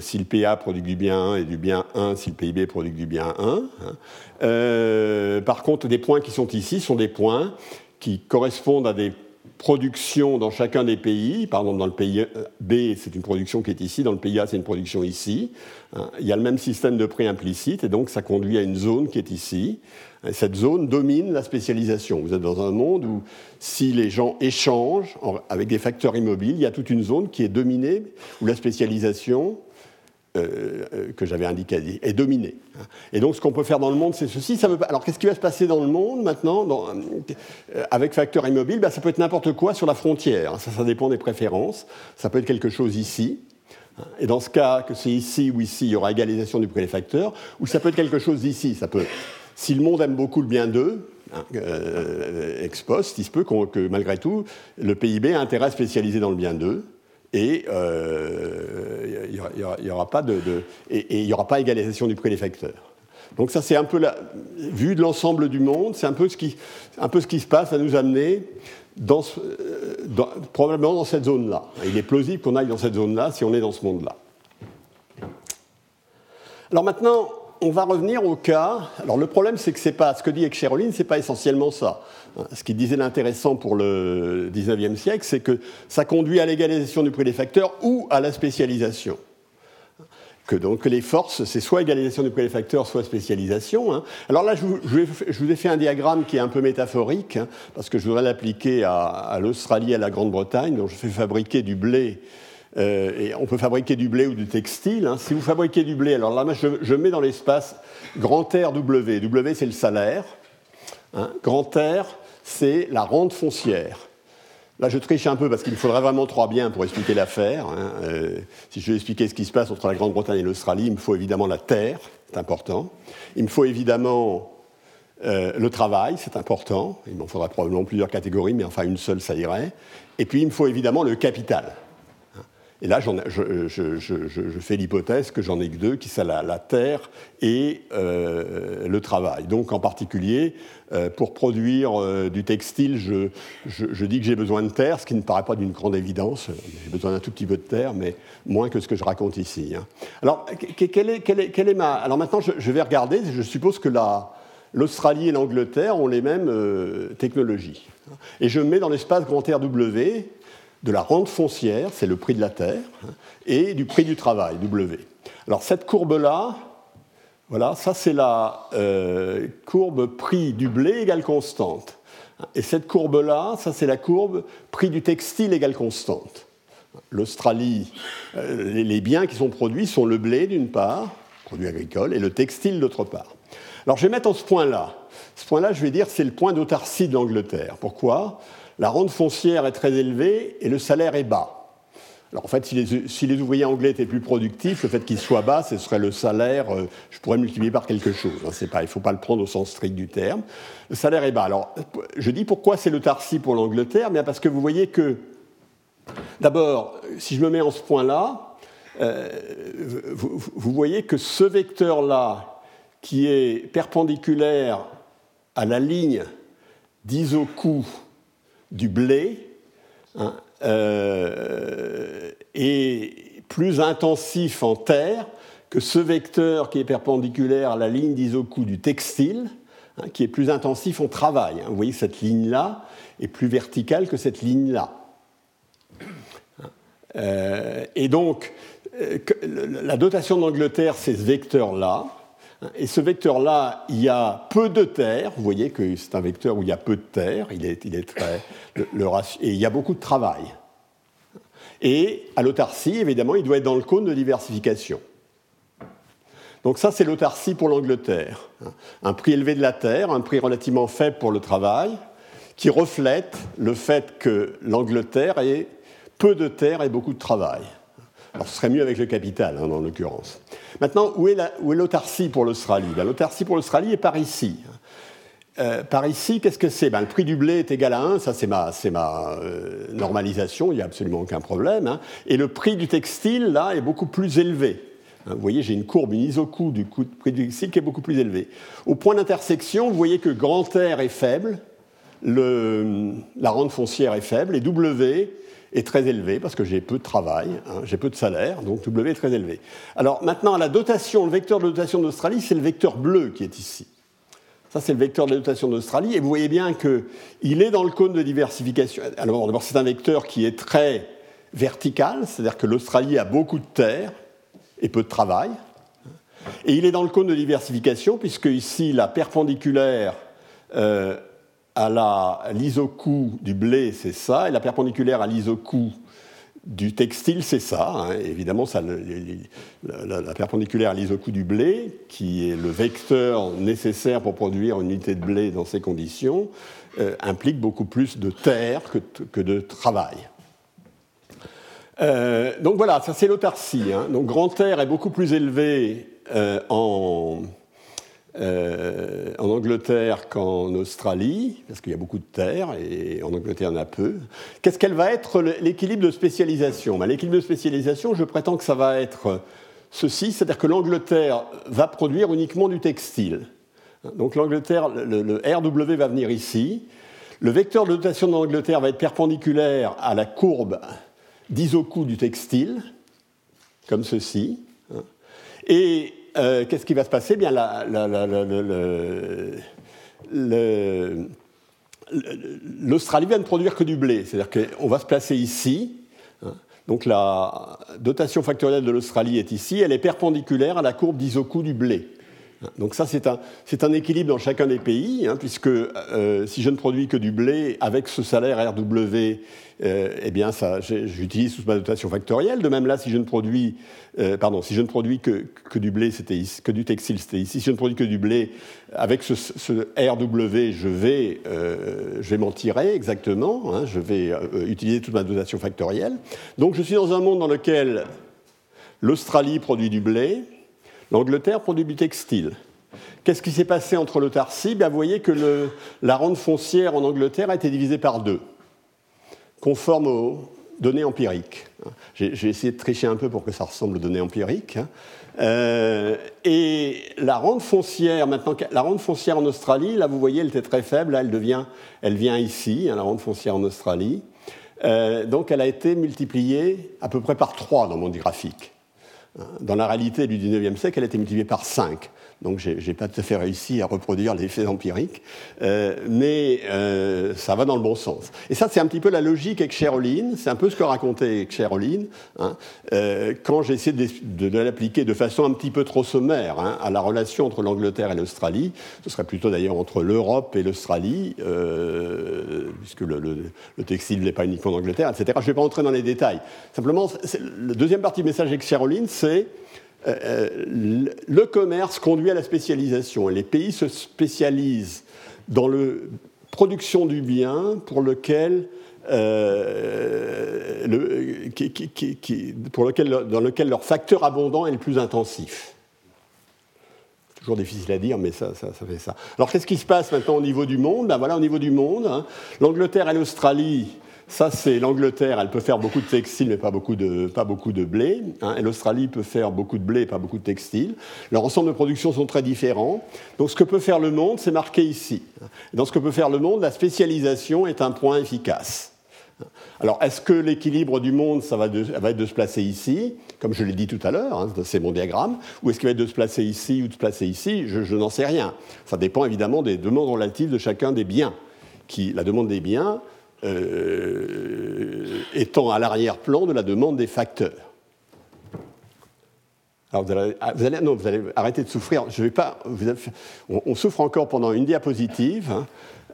si le PA produit du bien 1 et du bien 1 si le PIB produit du bien 1. Hein. Euh, par contre, des points qui sont ici sont des points qui correspondent à des productions dans chacun des pays. Par dans le pays B, c'est une production qui est ici, dans le pays A, c'est une production ici. Hein. Il y a le même système de prix implicite, et donc ça conduit à une zone qui est ici. Cette zone domine la spécialisation. Vous êtes dans un monde où, si les gens échangent avec des facteurs immobiles, il y a toute une zone qui est dominée, où la spécialisation euh, euh, que j'avais indiqué est dominé. Et donc ce qu'on peut faire dans le monde, c'est ceci. Alors qu'est-ce qui va se passer dans le monde maintenant euh, avec facteur immobile ben, Ça peut être n'importe quoi sur la frontière. Ça, ça dépend des préférences. Ça peut être quelque chose ici. Et dans ce cas, que c'est ici ou ici, il y aura égalisation du prix des facteurs. Ou ça peut être quelque chose ici. Ça peut, si le monde aime beaucoup le bien d'eux, hein, ex post, il se peut que malgré tout, le PIB a intérêt à spécialiser dans le bien d'eux et euh, il n'y aura, pas de, et, il aura pas égalisation du prix des facteurs. Donc ça, c'est un peu la vue de l'ensemble du monde, c'est un peu ce qui, un peu ce qui se passe à nous amener dans, probablement dans cette zone-là. Il est plausible qu'on aille dans cette zone-là si on est dans ce monde-là. Alors maintenant, on va revenir au cas. Alors le problème, c'est que c'est pas ce que dit ce c'est pas essentiellement ça. Ce qui disait l'intéressant pour le 19e siècle, c'est que ça conduit à l'égalisation du prix des facteurs ou à la spécialisation. Que donc les forces, c'est soit égalisation du prix des facteurs, soit spécialisation. Hein. Alors là, je vous, ai fait un diagramme qui est un peu métaphorique, hein, parce que je voudrais l'appliquer à, l'Australie et à la Grande-Bretagne, dont je fais fabriquer du blé euh, et on peut fabriquer du blé ou du textile. Hein. Si vous fabriquez du blé, alors là, je, mets dans l'espace grand R W. W, c'est le salaire. Grand R, c'est la rente foncière. Là, je triche un peu parce qu'il me faudrait vraiment trois biens pour expliquer l'affaire. Hein. Euh, si je veux expliquer ce qui se passe entre la Grande-Bretagne et l'Australie, il me faut évidemment la terre, c'est important. Il me faut évidemment euh, le travail, c'est important. Il m'en faudra probablement plusieurs catégories, mais enfin une seule, ça irait. Et puis, il me faut évidemment le capital. Et là, je, fais l'hypothèse que j'en ai que deux, qui sont la, terre et euh, le travail. Donc, en particulier, euh, pour produire euh, du textile, je, dis que j'ai besoin de terre, ce qui ne paraît pas d'une grande évidence. J'ai besoin d'un tout petit peu de terre, mais moins que ce que je raconte ici. Hein. Alors, quelle est, ma... Alors maintenant, je, vais regarder. Je suppose que l'Australie et l'Angleterre ont les mêmes technologies. Et je mets dans l'espace grand W de la rente foncière, c'est le prix de la terre, hein, et du prix du travail, W. Alors cette courbe-là, voilà, ça c'est la euh, courbe prix du blé égale constante. Et cette courbe-là, ça c'est la courbe prix du textile égale constante. L'Australie, euh, les biens qui sont produits sont le blé d'une part, produit agricole, et le textile d'autre part. Alors je vais mettre en ce point-là. Ce point-là, je vais dire, c'est le point d'autarcie de l'Angleterre. Pourquoi? La rente foncière est très élevée et le salaire est bas. Alors en fait, si les, ouvriers anglais étaient plus productifs, le fait qu'ils soient bas, ce serait le salaire, euh, je pourrais multiplier par quelque chose. Hein, pas, il ne faut pas le prendre au sens strict du terme. Le salaire est bas. Alors je dis pourquoi c'est le Tarsi pour l'Angleterre Bien parce que vous voyez que, d'abord, si je me mets en ce point-là, euh, vous, voyez que ce vecteur-là, qui est perpendiculaire à la ligne d'isocoup du blé hein, euh, est plus intensif en terre que ce vecteur qui est perpendiculaire à la ligne d'isocoup du textile, hein, qui est plus intensif en travail. Hein. Vous voyez, cette ligne-là est plus verticale que cette ligne-là. Euh, et donc, euh, la dotation d'Angleterre, c'est ce vecteur-là. Et ce vecteur-là, il y a peu de terre. Vous voyez que c'est un vecteur où il y a peu de terre. Il est, très, et il y a beaucoup de travail. Et à l'autarcie, évidemment, il doit être dans le cône de diversification. Donc ça, c'est l'autarcie pour l'Angleterre. Un prix élevé de la terre, un prix relativement faible pour le travail, qui reflète le fait que l'Angleterre ait peu de terre et beaucoup de travail. Alors ce serait mieux avec le capital, hein, en l'occurrence. Maintenant, où est l'autarcie pour l'Australie? Ben, L'autarcie pour l'Australie est par ici. Euh, par ici, qu'est-ce que c'est? Ben, Le prix du blé est égal à 1, ça c'est ma, euh, normalisation, il n'y a absolument aucun problème. Hein. Et le prix du textile, là, est beaucoup plus élevé. Hein, vous voyez, j'ai une courbe, une isocoup du prix du textile qui est beaucoup plus élevé. Au point d'intersection, vous voyez que grand R est faible, le, la rente foncière est faible, et W est très élevé parce que j'ai peu de travail, hein, j'ai peu de salaire, donc W est très élevé. Alors maintenant, la dotation, le vecteur de dotation d'Australie, c'est le vecteur bleu qui est ici. Ça, c'est le vecteur de dotation d'Australie. Et vous voyez bien qu'il est dans le cône de diversification. Alors, d'abord, c'est un vecteur qui est très vertical, c'est-à-dire que l'Australie a beaucoup de terre et peu de travail. Et il est dans le cône de diversification, puisque ici, la perpendiculaire euh, à l'isocoup du blé, c'est ça, et la perpendiculaire à l'isocoup du textile, c'est ça. Hein. Évidemment, la, perpendiculaire à l'isocoup du blé, qui est le vecteur nécessaire pour produire une unité de blé dans ces conditions, euh, implique beaucoup plus de terre que, de travail. Euh, donc voilà, ça c'est l'autarcie. Hein. Donc grand terre est beaucoup plus élevé euh, en, euh, en Angleterre qu'en Australie, parce qu'il y a beaucoup de terre, et en Angleterre, il y en a peu. Qu'est-ce qu'elle va être l'équilibre de spécialisation? Ben, L'équilibre de spécialisation, je prétends que ça va être ceci, c'est-à-dire que l'Angleterre va produire uniquement du textile. Donc l'Angleterre, le, RW va venir ici. Le vecteur de dotation de l'Angleterre va être perpendiculaire à la courbe d'isocoup du textile, comme ceci. Et euh, qu'est-ce qui va se passer? Bien, l'Australie vient de produire que du blé, c'est-à-dire qu'on va se placer ici. Hein. Donc la dotation factorielle de l'Australie est ici, elle est perpendiculaire à la courbe d'isocoup du blé. Donc ça, c'est un, un, équilibre dans chacun des pays, hein, puisque euh, si je ne produis que du blé avec ce salaire RW, euh, eh bien, j'utilise toute ma dotation factorielle. De même là, si je ne produis, euh, pardon, si je ne produis que, que du blé, c'était que du textile, c'était ici. Si je ne produis que du blé avec ce, ce RW, je vais, je vais m'en tirer exactement. Hein, je vais utiliser toute ma dotation factorielle. Donc, je suis dans un monde dans lequel l'Australie produit du blé L'Angleterre produit du textile. Qu'est-ce qui s'est passé entre l'autarcie Vous voyez que la rente foncière en Angleterre a été divisée par deux, conforme aux données empiriques. J'ai essayé de tricher un peu pour que ça ressemble aux données empiriques. Hein. Euh, et la rente foncière, maintenant, la rente foncière en Australie, là vous voyez, elle était très faible, là elle devient, elle vient ici, hein, la rente foncière en Australie. Euh, donc elle a été multipliée à peu près par 3 dans mon graphique. Dans la réalité du 19e siècle, elle a été multipliée par 5. Donc je n'ai pas tout à fait réussi à reproduire l'effet empirique, euh, mais euh, ça va dans le bon sens. Et ça, c'est un petit peu la logique avec Cheroline, c'est un peu ce que racontait Cheroline, hein, euh, quand j'ai essayé de, l'appliquer de façon un petit peu trop sommaire hein, à la relation entre l'Angleterre et l'Australie, ce serait plutôt d'ailleurs entre l'Europe et l'Australie, puisque le, le, textile n'est pas uniquement en Angleterre, etc. Je ne vais pas entrer dans les détails. Simplement, la deuxième partie du message avec Cheroline, c'est euh, euh, le commerce conduit à la spécialisation. Et les pays se spécialisent dans la production du bien pour lequel, euh, pour lequel, dans lequel leur facteur abondant est le plus intensif. Toujours difficile à dire, mais ça, ça, fait ça. Alors qu'est-ce qui se passe maintenant au niveau du monde? Ben voilà, Au niveau du monde, hein, l'Angleterre et l'Australie ça, c'est l'Angleterre, elle peut faire beaucoup de textile, mais pas beaucoup de, pas beaucoup de blé. Hein. et l'Australie peut faire beaucoup de blé, pas beaucoup de textile. Leur ensemble de production sont très différents. Donc, ce que peut faire le monde, c'est marqué ici. Dans ce que peut faire le monde, la spécialisation est un point efficace. Alors, est-ce que l'équilibre du monde, ça va, être de se placer ici, comme je l'ai dit tout à l'heure, hein, c'est mon diagramme, ou est-ce qu'il va être de se placer ici ou de se placer ici? Je, je n'en sais rien. Ça dépend évidemment des demandes relatives de chacun des biens. Qui, la demande des biens, euh, étant à l'arrière-plan de la demande des facteurs. Alors vous allez, ah, non, vous allez arrêter de souffrir. Je vais pas. on, souffre encore pendant une diapositive, hein,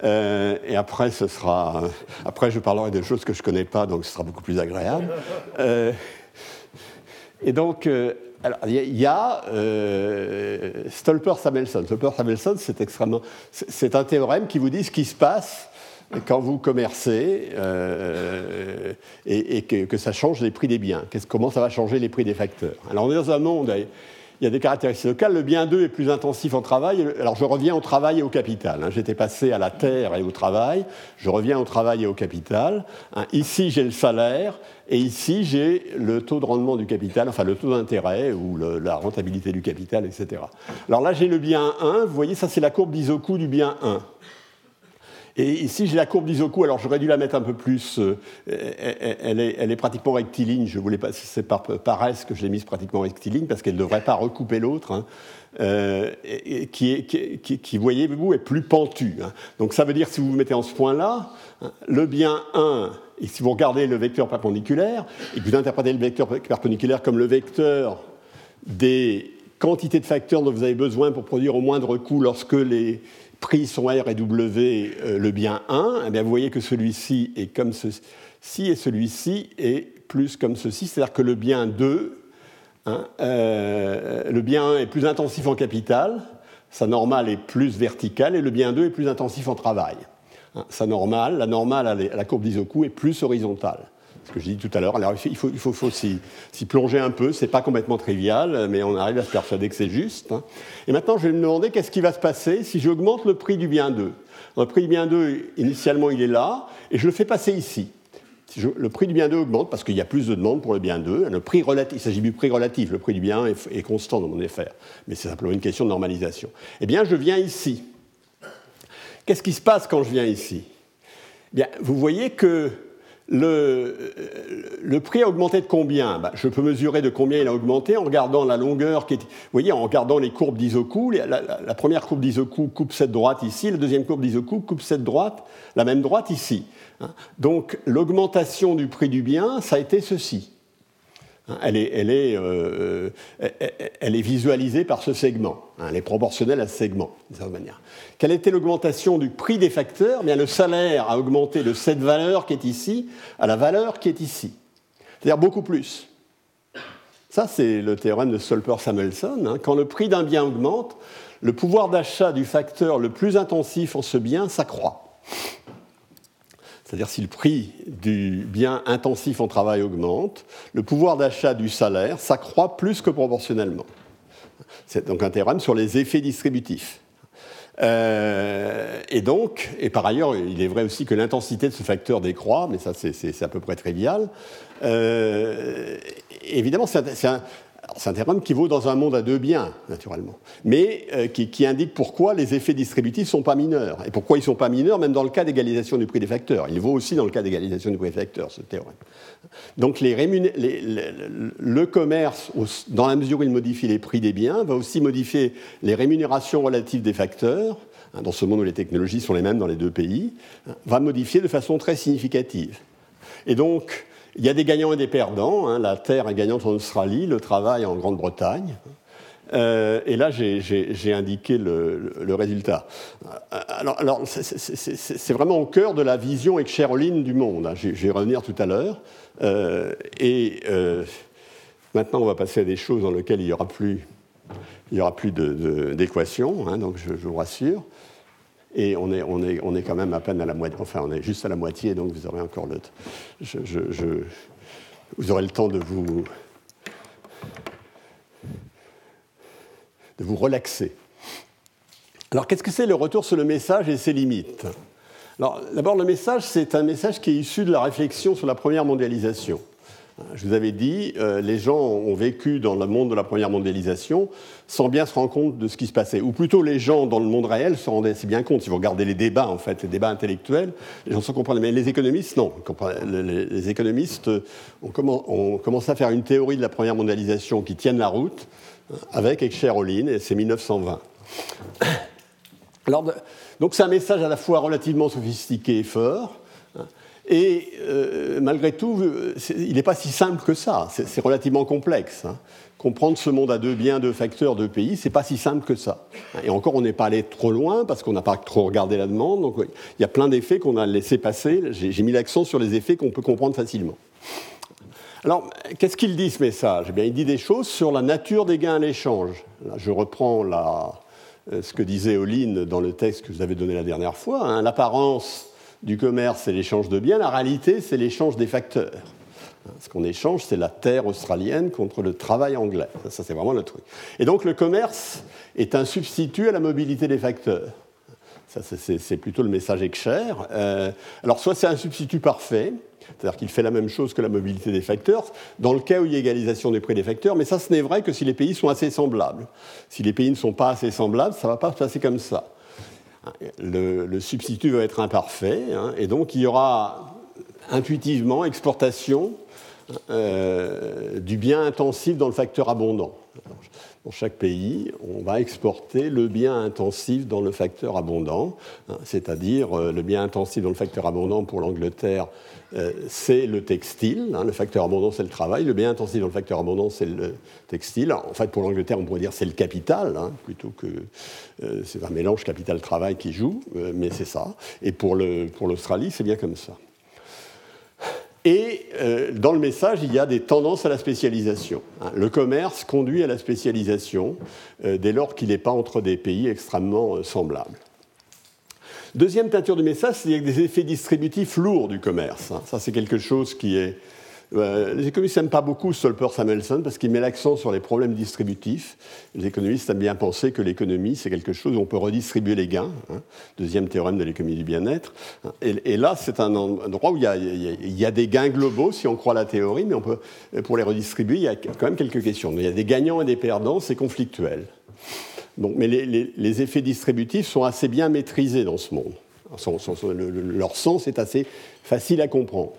euh, et après ce sera. Après, je parlerai de choses que je connais pas, donc ce sera beaucoup plus agréable. Euh, et donc, il y a Stolper-Samuelson. Stolper-Samuelson, c'est extrêmement. C'est un théorème qui vous dit ce qui se passe quand vous commercez euh, et, que, ça change les prix des biens Comment ça va changer les prix des facteurs? Alors on est dans un monde, il y a des caractéristiques locales. Le bien 2 est plus intensif en travail. Alors je reviens au travail et au capital. Hein. J'étais passé à la terre et au travail. Je reviens au travail et au capital. Hein. Ici j'ai le salaire et ici j'ai le taux de rendement du capital, enfin le taux d'intérêt ou la rentabilité du capital, etc. Alors là j'ai le bien 1. Vous voyez, ça c'est la courbe d'Isoku du bien 1. Et ici, j'ai la courbe d'Isoku, alors j'aurais dû la mettre un peu plus, euh, elle, est, pratiquement rectiligne, je voulais pas, c'est par paresse que je l'ai mise pratiquement rectiligne, parce qu'elle ne devrait pas recouper l'autre, hein, euh, qui, qui, voyez-vous, est plus pentue. Hein. Donc ça veut dire, si vous vous mettez en ce point-là, hein, le bien 1, et si vous regardez le vecteur perpendiculaire, et que vous interprétez le vecteur perpendiculaire comme le vecteur des quantités de facteurs dont vous avez besoin pour produire au moindre coût lorsque les prix sont R et W euh, le bien 1, eh vous voyez que celui-ci est comme ceci et celui-ci est plus comme ceci, c'est-à-dire que le bien 2, hein, euh, le bien 1 est plus intensif en capital, sa normale est plus verticale et le bien 2 est plus intensif en travail. Hein, sa normale, la normale à la courbe d'Isoku est plus horizontale ce que j'ai dit tout à l'heure. Alors il faut, s'y plonger un peu, c'est pas complètement trivial, mais on arrive à se persuader que c'est juste. Hein. Et maintenant, je vais me demander qu'est-ce qui va se passer si j'augmente le prix du bien 2. Le prix du bien 2, initialement, il est là, et je le fais passer ici. le prix du bien 2 augmente parce qu'il y a plus de demandes pour le bien 2. Le prix relatif, il s'agit du prix relatif, le prix du bien 1 est, constant dans mon effet, mais c'est simplement une question de normalisation. Eh bien, je viens ici. Qu'est-ce qui se passe quand je viens ici? Bien, vous voyez que le, prix a augmenté de combien? Bah, Je peux mesurer de combien il a augmenté en regardant la longueur qui est. Vous voyez, en regardant les courbes d'Isoku. La, première courbe d'Isoku coupe cette droite ici, la deuxième courbe d'Isoku coupe cette droite, la même droite ici. Hein. Donc l'augmentation du prix du bien, ça a été ceci. Hein, elle est, elle, est, euh, elle est, visualisée par ce segment. Hein, elle est proportionnelle à ce segment, d'une certaine manière. Quelle était l'augmentation du prix des facteurs? Eh Bien, Le salaire a augmenté de cette valeur qui est ici à la valeur qui est ici. C'est-à-dire beaucoup plus. Ça, c'est le théorème de Solper-Samuelson. Hein. Quand le prix d'un bien augmente, le pouvoir d'achat du facteur le plus intensif en ce bien s'accroît. C'est-à-dire si le prix du bien intensif en travail augmente, le pouvoir d'achat du salaire s'accroît plus que proportionnellement. C'est donc un théorème sur les effets distributifs. Euh, et donc, et par ailleurs, il est vrai aussi que l'intensité de ce facteur décroît, mais ça c'est à peu près trivial. Euh, évidemment, c'est un, c'est un théorème qui vaut dans un monde à deux biens, naturellement, mais euh, qui, indique pourquoi les effets distributifs ne sont pas mineurs. Et pourquoi ils ne sont pas mineurs, même dans le cas d'égalisation du prix des facteurs. Il vaut aussi dans le cas d'égalisation du prix des facteurs, ce théorème. Donc le commerce, dans la mesure où il modifie les prix des biens, va aussi modifier les rémunérations relatives des facteurs, hein, dans ce monde où les technologies sont les mêmes dans les deux pays, hein, va modifier de façon très significative. Et donc, il y a des gagnants et des perdants. Hein. La terre est gagnante en Australie, le travail en Grande-Bretagne. Euh, et là, j'ai indiqué le, résultat. Alors, alors c'est vraiment au cœur de la vision Excheroline du monde. Hein. Je vais revenir tout à l'heure. Euh, et euh, maintenant, on va passer à des choses dans lesquelles il n'y aura plus, il y aura plus d'équations, hein, donc je, vous rassure. Et on est, on, est, on est quand même à peine à la moitié, enfin on est juste à la moitié, donc vous aurez encore le je, vous aurez le temps de vous, de vous relaxer. Alors qu'est-ce que c'est le retour sur le message et ses limites? Alors d'abord le message, c'est un message qui est issu de la réflexion sur la première mondialisation. Je vous avais dit, euh, les gens ont vécu dans le monde de la première mondialisation sans bien se rendre compte de ce qui se passait. Ou plutôt, les gens dans le monde réel se rendaient assez bien compte. Si vous regardez les débats, en fait, les débats intellectuels, les gens s'en comprennent. Mais les économistes, non. Les, économistes ont, commencé à faire une théorie de la première mondialisation qui tienne la route euh, avec Excheroline, et c'est 1920. Alors, donc c'est un message à la fois relativement sophistiqué et fort, et euh, malgré tout, il n'est pas si simple que ça. C'est relativement complexe. Hein. Comprendre ce monde à deux biens, deux facteurs, deux pays, c'est pas si simple que ça. Et encore, on n'est pas allé trop loin parce qu'on n'a pas trop regardé la demande. Donc, il y a plein d'effets qu'on a laissé passer. J'ai mis l'accent sur les effets qu'on peut comprendre facilement. Alors, qu'est-ce qu'il dit ce message eh bien, Il dit des choses sur la nature des gains à l'échange. Je reprends euh, ce que disait Oline dans le texte que je vous avais donné la dernière fois. Hein. L'apparence du commerce, c'est l'échange de biens. La réalité, c'est l'échange des facteurs. Ce qu'on échange, c'est la terre australienne contre le travail anglais. Ça, c'est vraiment le truc. Et donc, le commerce est un substitut à la mobilité des facteurs. Ça, c'est plutôt le message Excher. Euh, alors, soit c'est un substitut parfait, c'est-à-dire qu'il fait la même chose que la mobilité des facteurs, dans le cas où il y a égalisation des prix des facteurs, mais ça, ce n'est vrai que si les pays sont assez semblables. Si les pays ne sont pas assez semblables, ça ne va pas se passer comme ça. Le, substitut va être imparfait, hein, et donc il y aura intuitivement exportation euh, du bien intensif dans le facteur abondant. Dans chaque pays, on va exporter le bien intensif dans le facteur abondant, hein, c'est-à-dire euh, le bien intensif dans le facteur abondant pour l'Angleterre, euh, c'est le textile. Hein, le facteur abondant, c'est le travail. Le bien intensif dans le facteur abondant, c'est le textile. En fait, pour l'Angleterre, on pourrait dire c'est le capital, hein, plutôt que c'est un mélange capital-travail qui joue, mais c'est ça. Et pour l'Australie, pour c'est bien comme ça. Et euh, dans le message, il y a des tendances à la spécialisation. Hein. Le commerce conduit à la spécialisation euh, dès lors qu'il n'est pas entre des pays extrêmement euh, semblables. Deuxième teinture du message, c'est des effets distributifs lourds du commerce. Hein. Ça, c'est quelque chose qui est euh, les économistes n'aiment pas beaucoup Stolper Samuelson parce qu'il met l'accent sur les problèmes distributifs. Les économistes aiment bien penser que l'économie, c'est quelque chose où on peut redistribuer les gains. Hein. Deuxième théorème de l'économie du bien-être. Et, là, c'est un endroit où il y, a, des gains globaux, si on croit la théorie, mais pour les redistribuer, il y a quand même quelques questions. Il y a des gagnants et des perdants, c'est conflictuel. mais les, effets distributifs sont assez bien maîtrisés dans ce monde. leur sens est assez facile à comprendre.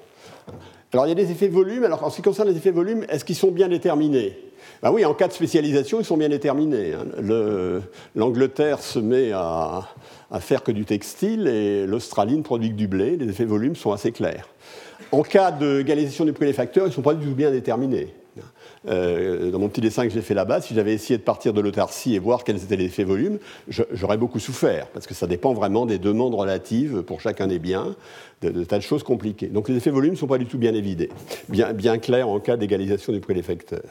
Alors il y a des effets volume. Alors en ce qui concerne les effets volume, est-ce qu'ils sont bien déterminés? Ben oui, en cas de spécialisation, ils sont bien déterminés. Hein. L'Angleterre se met à, faire que du textile et l'Australie ne produit que du blé. Les effets volume sont assez clairs. En cas d'égalisation du prix des facteurs, ils ne sont pas du tout bien déterminés. Euh, dans mon petit dessin que j'ai fait là-bas, si j'avais essayé de partir de l'autarcie et voir quels étaient les effets volumes, j'aurais beaucoup souffert, parce que ça dépend vraiment des demandes relatives pour chacun des biens, de, tas de choses compliquées. Donc les effets volumes ne sont pas du tout bien évidés, bien, clairs en cas d'égalisation du prix des facteurs.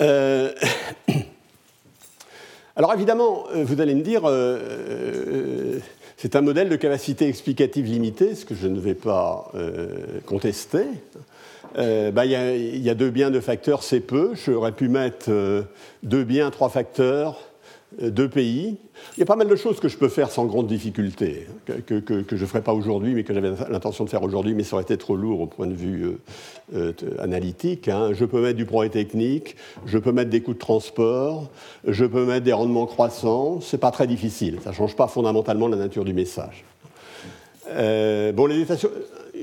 Euh, alors évidemment, euh, vous allez me dire, c'est un modèle de capacité explicative limitée, ce que je ne vais pas contester. Euh, bah, il y, a deux biens, deux facteurs, c'est peu. J'aurais pu mettre euh, deux biens, trois facteurs, euh, deux pays. Il y a pas mal de choses que je peux faire sans grande difficulté, que, je ne ferai pas aujourd'hui, mais que j'avais l'intention de faire aujourd'hui, mais ça aurait été trop lourd au point de vue analytique. Hein. Je peux mettre du progrès technique, je peux mettre des coûts de transport, je peux mettre des rendements croissants. C'est pas très difficile. Ça ne change pas fondamentalement la nature du message. Bon, les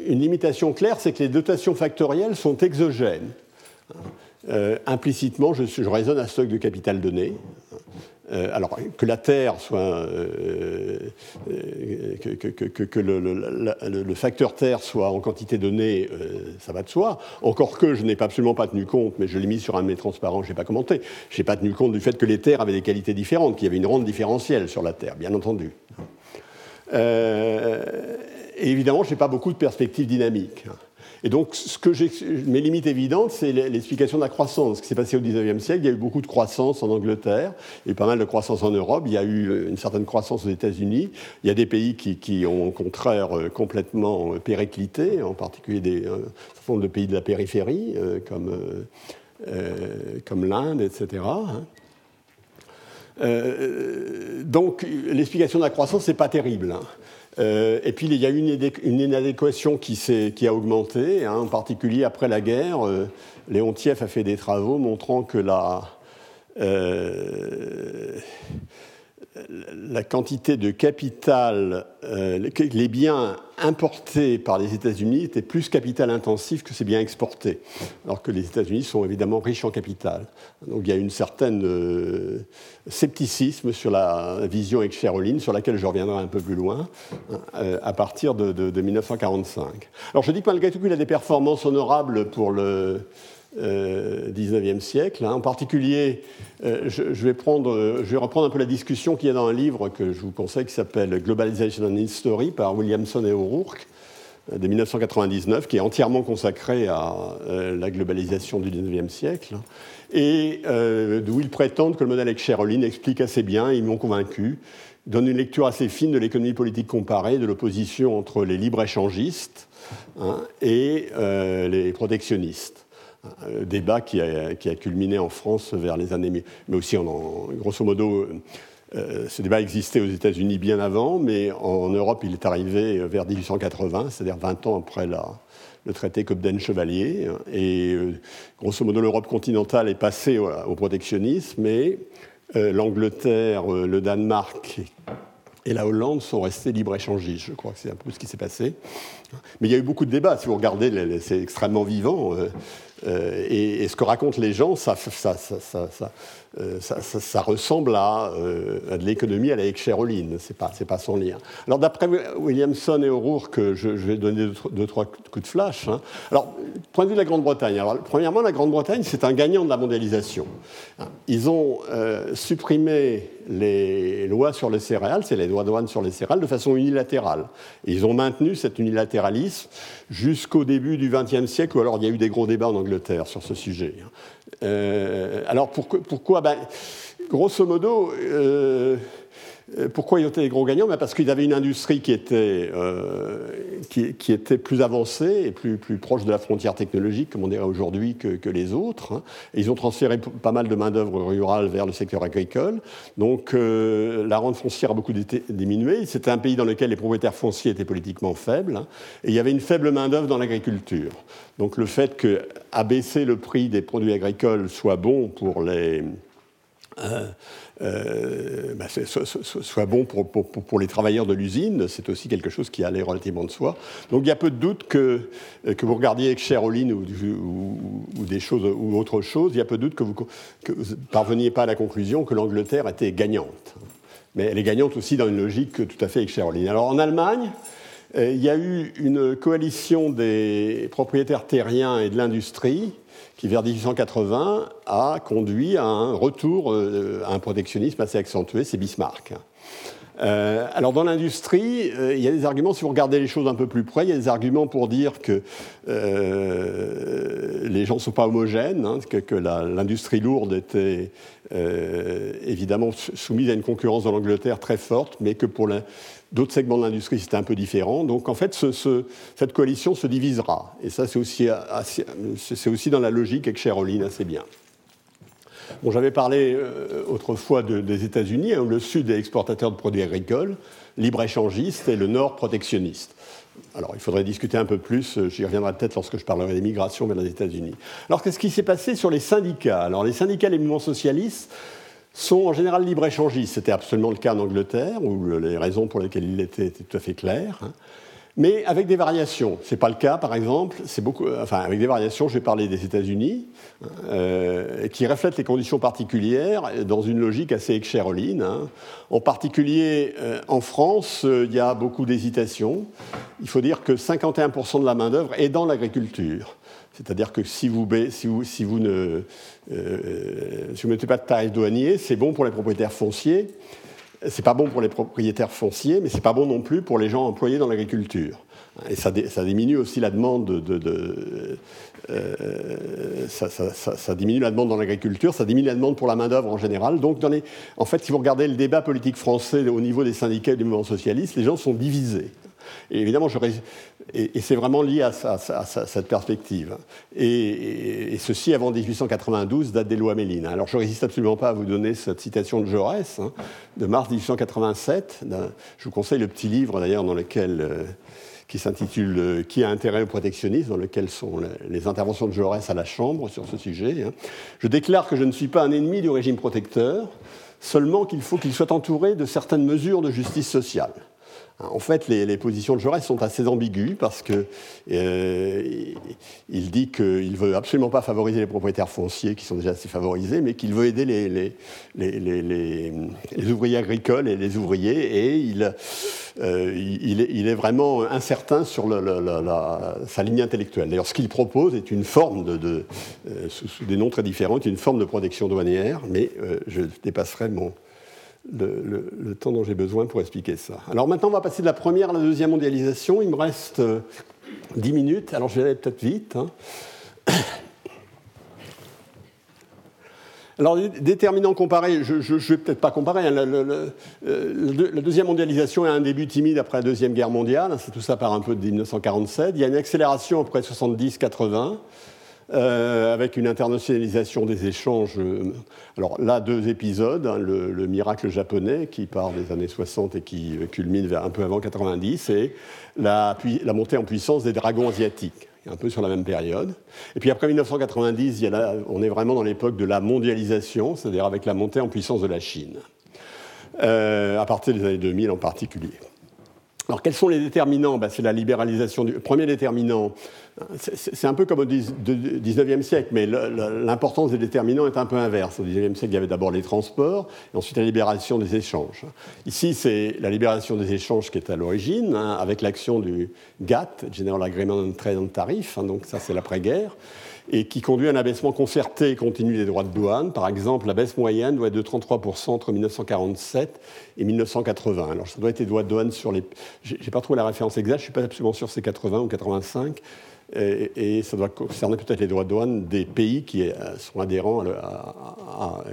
une limitation claire, c'est que les dotations factorielles sont exogènes. Euh, implicitement, je, raisonne à stock de capital donné. Euh, alors que la terre soit, euh, que, le, facteur terre soit en quantité donnée, ça va de soi. Encore que je n'ai absolument pas tenu compte, mais je l'ai mis sur un de mes transparents, je n'ai pas commenté. Je n'ai pas tenu compte du fait que les terres avaient des qualités différentes, qu'il y avait une rente différentielle sur la terre, bien entendu. Et évidemment, je n'ai pas beaucoup de perspectives dynamiques. Et donc, ce que mes limites évidentes, c'est l'explication de la croissance. Ce qui s'est passé au XIXe siècle, il y a eu beaucoup de croissance en Angleterre, eu pas mal de croissance en Europe, il y a eu une certaine croissance aux États-Unis. Il y a des pays qui, ont au contraire euh, complètement euh, périclité, en particulier des, un de pays de la périphérie, euh, comme l'Inde, etc. donc, l'explication de la croissance, c'est pas terrible. Hein. Euh, et puis il y a une, une inadéquation qui, qui, a augmenté, hein, en particulier après la guerre. Euh, Léon Tief a fait des travaux montrant que la, euh, la quantité de capital, euh, les biens importés par les États-Unis étaient plus capital intensifs que ces biens exportés, alors que les États-Unis sont évidemment riches en capital. Donc il y a une certaine euh, scepticisme sur la vision avec Cheroline, sur laquelle je reviendrai un peu plus loin, euh, à partir de, de, 1945. Alors je dis que malgré tout qu'il a des performances honorables pour le 19e siècle. Hein. En particulier, euh, je, vais reprendre un peu la discussion qu'il y a dans un livre que je vous conseille qui s'appelle Globalization and History par Williamson et O'Rourke euh, de 1999, qui est entièrement consacré à euh, la globalisation du 19e siècle, et d'où ils prétendent que le modèle avec Sheroline explique assez bien, ils m'ont convaincu, donne une lecture assez fine de l'économie politique comparée, de l'opposition entre les libre-échangistes hein, et euh, les protectionnistes. Débat qui a, culminé en France vers les années, mais aussi en, grosso modo, euh, ce débat existait aux États-Unis bien avant, mais en Europe, il est arrivé vers 1880, c'est-à-dire 20 ans après la, le traité Cobden-Chevalier. Et euh, grosso modo, l'Europe continentale est passée au, protectionnisme, mais euh, l'Angleterre, euh, le Danemark et la Hollande sont restés libre-échangistes. Je crois que c'est un peu ce qui s'est passé. Mais il y a eu beaucoup de débats. Si vous regardez, c'est extrêmement vivant. Et, ce que racontent les gens, ça, euh, ressemble euh, à, de l'économie à la Heckscher-Ohlin, c'est pas, pas son lien. Alors d'après Williamson et O'Rourke, je, je, vais donner deux, trois coups de flash. Hein. Alors, point de vue de la Grande-Bretagne. Premièrement, la Grande-Bretagne, c'est un gagnant de la mondialisation. Ils ont euh, supprimé les lois sur les céréales, c'est les lois de douane sur les céréales, de façon unilatérale. ils ont maintenu cet unilatéralisme jusqu'au début du XXe siècle, où alors il y a eu des gros débats en Angleterre sur ce sujet. Euh, alors pourquoi? Ben, Grosso modo, euh, pourquoi ils ont été les gros gagnants? Ben, Parce qu'ils avaient une industrie qui était, qui, était plus avancée et plus, plus, proche de la frontière technologique, comme on dirait aujourd'hui, que, les autres. Hein. Ils ont transféré pas mal de main-d'œuvre rurale vers le secteur agricole. Donc la rente foncière a beaucoup diminué. C'était un pays dans lequel les propriétaires fonciers étaient politiquement faibles. Hein. et il y avait une faible main-d'œuvre dans l'agriculture. Donc le fait qu'abaisser le prix des produits agricoles soit bon pour les... Euh, euh, bah, soit, bon pour, les travailleurs de l'usine, c'est aussi quelque chose qui allait relativement de soi. Donc il y a peu de doute que, que vous regardiez Cheroline ou, ou, des choses ou autre chose, il y a peu de doute que vous ne parveniez pas à la conclusion que l'Angleterre était gagnante. Mais elle est gagnante aussi dans une logique tout à fait Cheroline. Alors en Allemagne, euh, il y a eu une coalition des propriétaires terriens et de l'industrie qui, vers 1880, a conduit à un retour euh, à un protectionnisme assez accentué, c'est Bismarck. Euh, alors dans l'industrie, il y a des arguments, si vous regardez les choses un peu plus près, il y a des arguments pour dire que les gens ne sont pas homogènes, hein, que, l'industrie lourde était évidemment soumise à une concurrence dans l'Angleterre très forte, mais que pour la, D'autres segments de l'industrie, c'était un peu différent. Donc en fait, cette coalition se divisera. Et ça, c'est aussi, dans la logique avec Cheroline assez bien. Bon, J'avais parlé euh, autrefois des États-Unis, hein, le Sud est exportateur de produits agricoles, libre-échangiste, et le Nord protectionniste. Alors, il faudrait discuter un peu plus, euh, j'y reviendrai peut-être lorsque je parlerai des migrations vers les États-Unis. Alors, qu'est-ce qui s'est passé sur les syndicats? Alors, les syndicats les mouvements socialistes sont en général libre-échangistes. C'était absolument le cas en Angleterre, où les raisons pour lesquelles il l'était étaient tout à fait claires. Hein. Mais avec des variations. Ce n'est pas le cas, par exemple, euh, enfin, avec des variations, je vais parler des États-Unis, euh, qui reflètent les conditions particulières dans une logique assez excheroline. Hein. En particulier, euh, en France, il y a beaucoup d'hésitations. Il faut dire que 51% de la main-d'œuvre est dans l'agriculture. C'est-à-dire que si vous, ne euh, mettez pas de tarif douanier, c'est bon pour les propriétaires fonciers. C'est pas bon pour les propriétaires fonciers, mais c'est pas bon non plus pour les gens employés dans l'agriculture. Et ça, diminue aussi la demande de, euh, ça, diminue la demande dans l'agriculture, ça diminue la demande pour la main-d'œuvre en général. Donc, en fait, si vous regardez le débat politique français au niveau des syndicats et du mouvement socialiste, les gens sont divisés. Et évidemment, c'est vraiment lié à, cette perspective. Et, ceci avant 1892, date des lois Méline. Alors je résiste absolument pas à vous donner cette citation de Jaurès, hein, de mars 1887. Je vous conseille le petit livre d'ailleurs dans lequel... Euh, qui s'intitule euh, Qui a intérêt au protectionnisme, dans lequel sont les interventions de Jaurès à la Chambre sur ce sujet. Hein. Je déclare que je ne suis pas un ennemi du régime protecteur, seulement qu'il faut qu'il soit entouré de certaines mesures de justice sociale. En fait, les, positions de Jaurès sont assez ambiguës parce qu'il euh, dit qu'il ne veut absolument pas favoriser les propriétaires fonciers qui sont déjà assez favorisés, mais qu'il veut aider les, ouvriers agricoles et les ouvriers, et il, euh, est, vraiment incertain sur sa ligne intellectuelle. D'ailleurs, ce qu'il propose est une forme de, euh, sous, des noms très différents, une forme de protection douanière, mais je dépasserai mon, le, temps dont j'ai besoin pour expliquer ça. Alors maintenant, on va passer de la première à la deuxième mondialisation. Il me reste euh, dix minutes, alors je vais aller peut-être vite. Hein. Alors, déterminant comparé, je ne vais peut-être pas comparer. Hein, la deuxième mondialisation a un début timide après la Deuxième Guerre mondiale. C'est tout ça part un peu de 1947. Il y a une accélération après 70-80. Euh, avec une internationalisation des échanges. Euh, alors là, deux épisodes, hein, le, miracle japonais qui part des années 60 et qui culmine vers un peu avant 90, et la, montée en puissance des dragons asiatiques un peu sur la même période. Et puis après 1990, on est vraiment dans l'époque de la mondialisation, c'est-à-dire avec la montée en puissance de la Chine, euh, à partir des années 2000 en particulier. Alors quels sont les déterminants? Ben, C'est la libéralisation du... Premier déterminant, c'est un peu comme au 19e siècle, mais l'importance des déterminants est un peu inverse. Au 19e siècle, il y avait d'abord les transports, et ensuite la libération des échanges. Ici, c'est la libération des échanges qui est à l'origine, hein, avec l'action du GATT, General Agreement on Trade and Tariff, hein, donc ça c'est l'après-guerre et qui conduit à un abaissement concerté et continu des droits de douane. Par exemple, la baisse moyenne doit être de 33% entre 1947 et 1980. Alors, ça doit être les droits de douane sur les. J'ai pas trouvé la référence exacte, je suis pas absolument sûr c'est 80 ou 85. Et, ça doit concerner peut-être les droits de douane des pays qui euh, sont adhérents,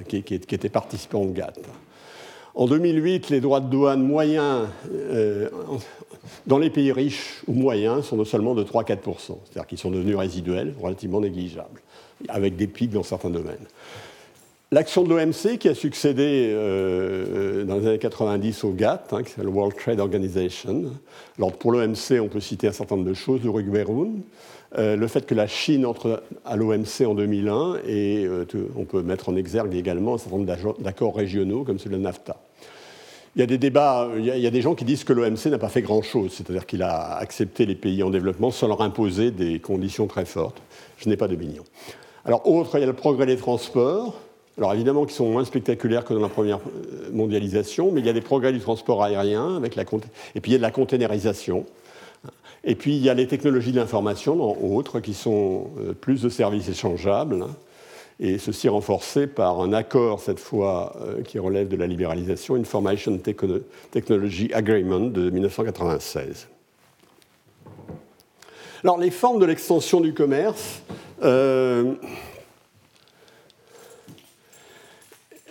qui, étaient participants au GATT. En 2008, les droits de douane moyens euh, dans les pays riches ou moyens sont seulement de 3-4%, c'est-à-dire qu'ils sont devenus résiduels, relativement négligeables, avec des pics dans certains domaines. L'action de l'OMC, qui a succédé euh, dans les années 90 au GATT, hein, qui est le World Trade Organization. Alors pour l'OMC, on peut citer un certain nombre de choses, le Rugberun, euh, le fait que la Chine entre à l'OMC en 2001, et euh, on peut mettre en exergue également un certain nombre d'accords régionaux comme celui de NAFTA. Il y a des débats, il y a, des gens qui disent que l'OMC n'a pas fait grand-chose, c'est-à-dire qu'il a accepté les pays en développement sans leur imposer des conditions très fortes. Je n'ai pas d'opinion. Alors, autre, il y a le progrès des transports, alors évidemment qui sont moins spectaculaires que dans la première euh, mondialisation, mais il y a des progrès du transport aérien, avec la, et puis il y a de la containerisation. Et puis il y a les technologies de l'information, autres, qui sont euh, plus de services échangeables, et ceci renforcé par un accord, cette fois, euh, qui relève de la libéralisation, Information Technology Agreement de 1996. Alors les formes de l'extension du commerce.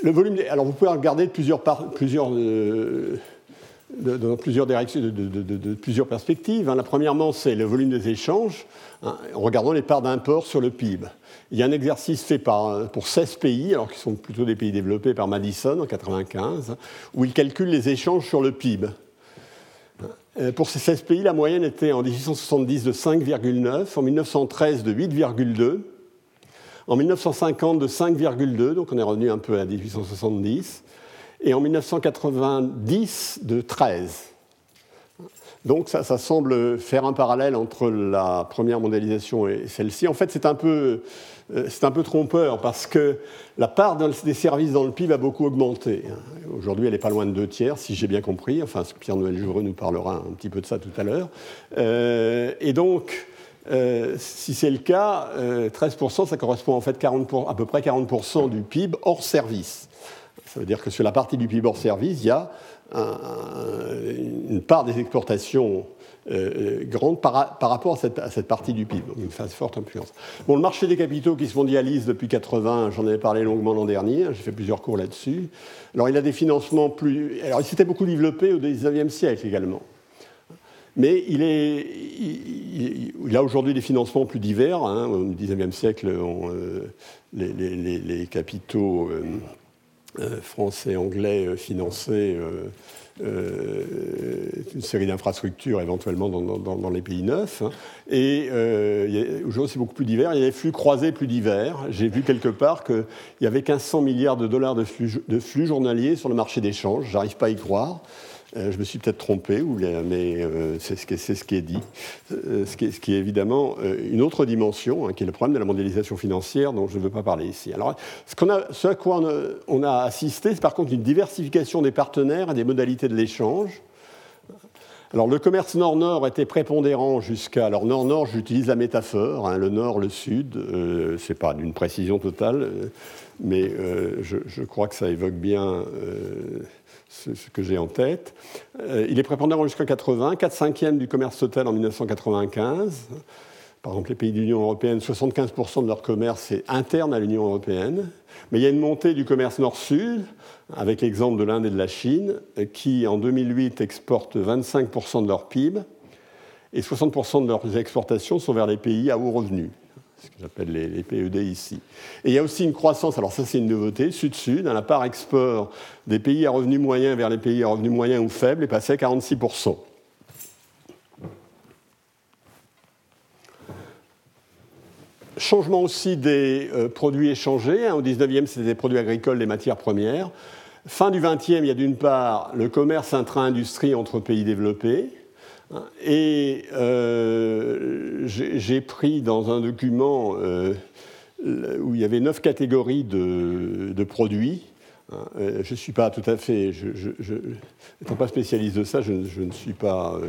Le volume alors vous pouvez regarder de plusieurs, directions, de, plusieurs perspectives. Hein. La premièrement, c'est le volume des échanges, hein, en regardant les parts d'import sur le PIB. Il y a un exercice fait par, pour 16 pays, alors qui sont plutôt des pays développés par Madison en 1995, où il calcule les échanges sur le PIB. Euh, pour ces 16 pays, la moyenne était en 1870 de 5,9, en 1913 de 8,2, en 1950 de 5,2, donc on est revenu un peu à 1870, et en 1990 de 13. Donc ça, semble faire un parallèle entre la première mondialisation et celle-ci. En fait, c'est un, peu, euh, trompeur parce que la part des services dans le PIB a beaucoup augmenté. Aujourd'hui, elle n'est pas loin de deux tiers, si j'ai bien compris. Enfin, Pierre-Noël Joureux nous parlera un petit peu de ça tout à l'heure. Euh, et donc, euh, si c'est le cas, 13%, ça correspond en fait à peu près 40% du PIB hors service. Ça veut dire que sur la partie du PIB hors service, il y a une part des exportations euh, euh, grande par, rapport à cette, partie du PIB, une phase forte influence. Bon, le marché des capitaux qui se mondialise depuis 80, j'en avais parlé longuement l'an dernier, j'ai fait plusieurs cours là-dessus. Alors il a des financements plus... Alors il s'était beaucoup développé au 19e siècle également. Mais il, est, il, a aujourd'hui des financements plus divers. Hein. Au 19e siècle, euh, les, capitaux euh, français et anglais euh, finançaient euh, une série d'infrastructures éventuellement dans, les pays neufs. Hein. Et aujourd'hui, c'est beaucoup plus divers. Il y a des flux croisés plus divers. J'ai vu quelque part qu'il y avait 1500 milliards de dollars de flux, de flux journaliers sur le marché d'échange. J'arrive pas à y croire. Euh, je me suis peut-être trompé, mais euh, c'est ce, qui est dit. Euh, ce, qui est, évidemment une autre dimension, hein, qui est le problème de la mondialisation financière, dont je ne veux pas parler ici. Alors, ce, à quoi on a, assisté, c'est par contre une diversification des partenaires et des modalités de l'échange. Alors le commerce nord-nord était prépondérant jusqu'à... Alors nord-nord, j'utilise la métaphore, hein, le nord, le sud, euh, c'est pas d'une précision totale, mais je, je, crois que ça évoque bien ce que j'ai en tête. Euh, il est prépondérant jusqu'en 80, 4 cinquièmes du commerce total en 1995, par exemple, les pays de l'Union européenne, 75% de leur commerce est interne à l'Union européenne. Mais il y a une montée du commerce nord-sud, avec l'exemple de l'Inde et de la Chine, qui en 2008 exportent 25% de leur PIB et 60% de leurs exportations sont vers les pays à haut revenu, ce que j'appelle les, PED ici. Et il y a aussi une croissance, alors ça c'est une nouveauté, sud-sud, la part export des pays à revenus moyens vers les pays à revenus moyens ou faibles est passée à 46%. Changement aussi des euh, produits échangés. Hein, au 19e, c'était des produits agricoles, des matières premières. Fin du 20e, il y a d'une part le commerce intra-industrie entre pays développés. Et euh, j'ai pris dans un document euh, où il y avait neuf catégories de, produits. Hein, je ne suis pas tout à fait, je, n'étant pas spécialiste de ça, je, ne suis pas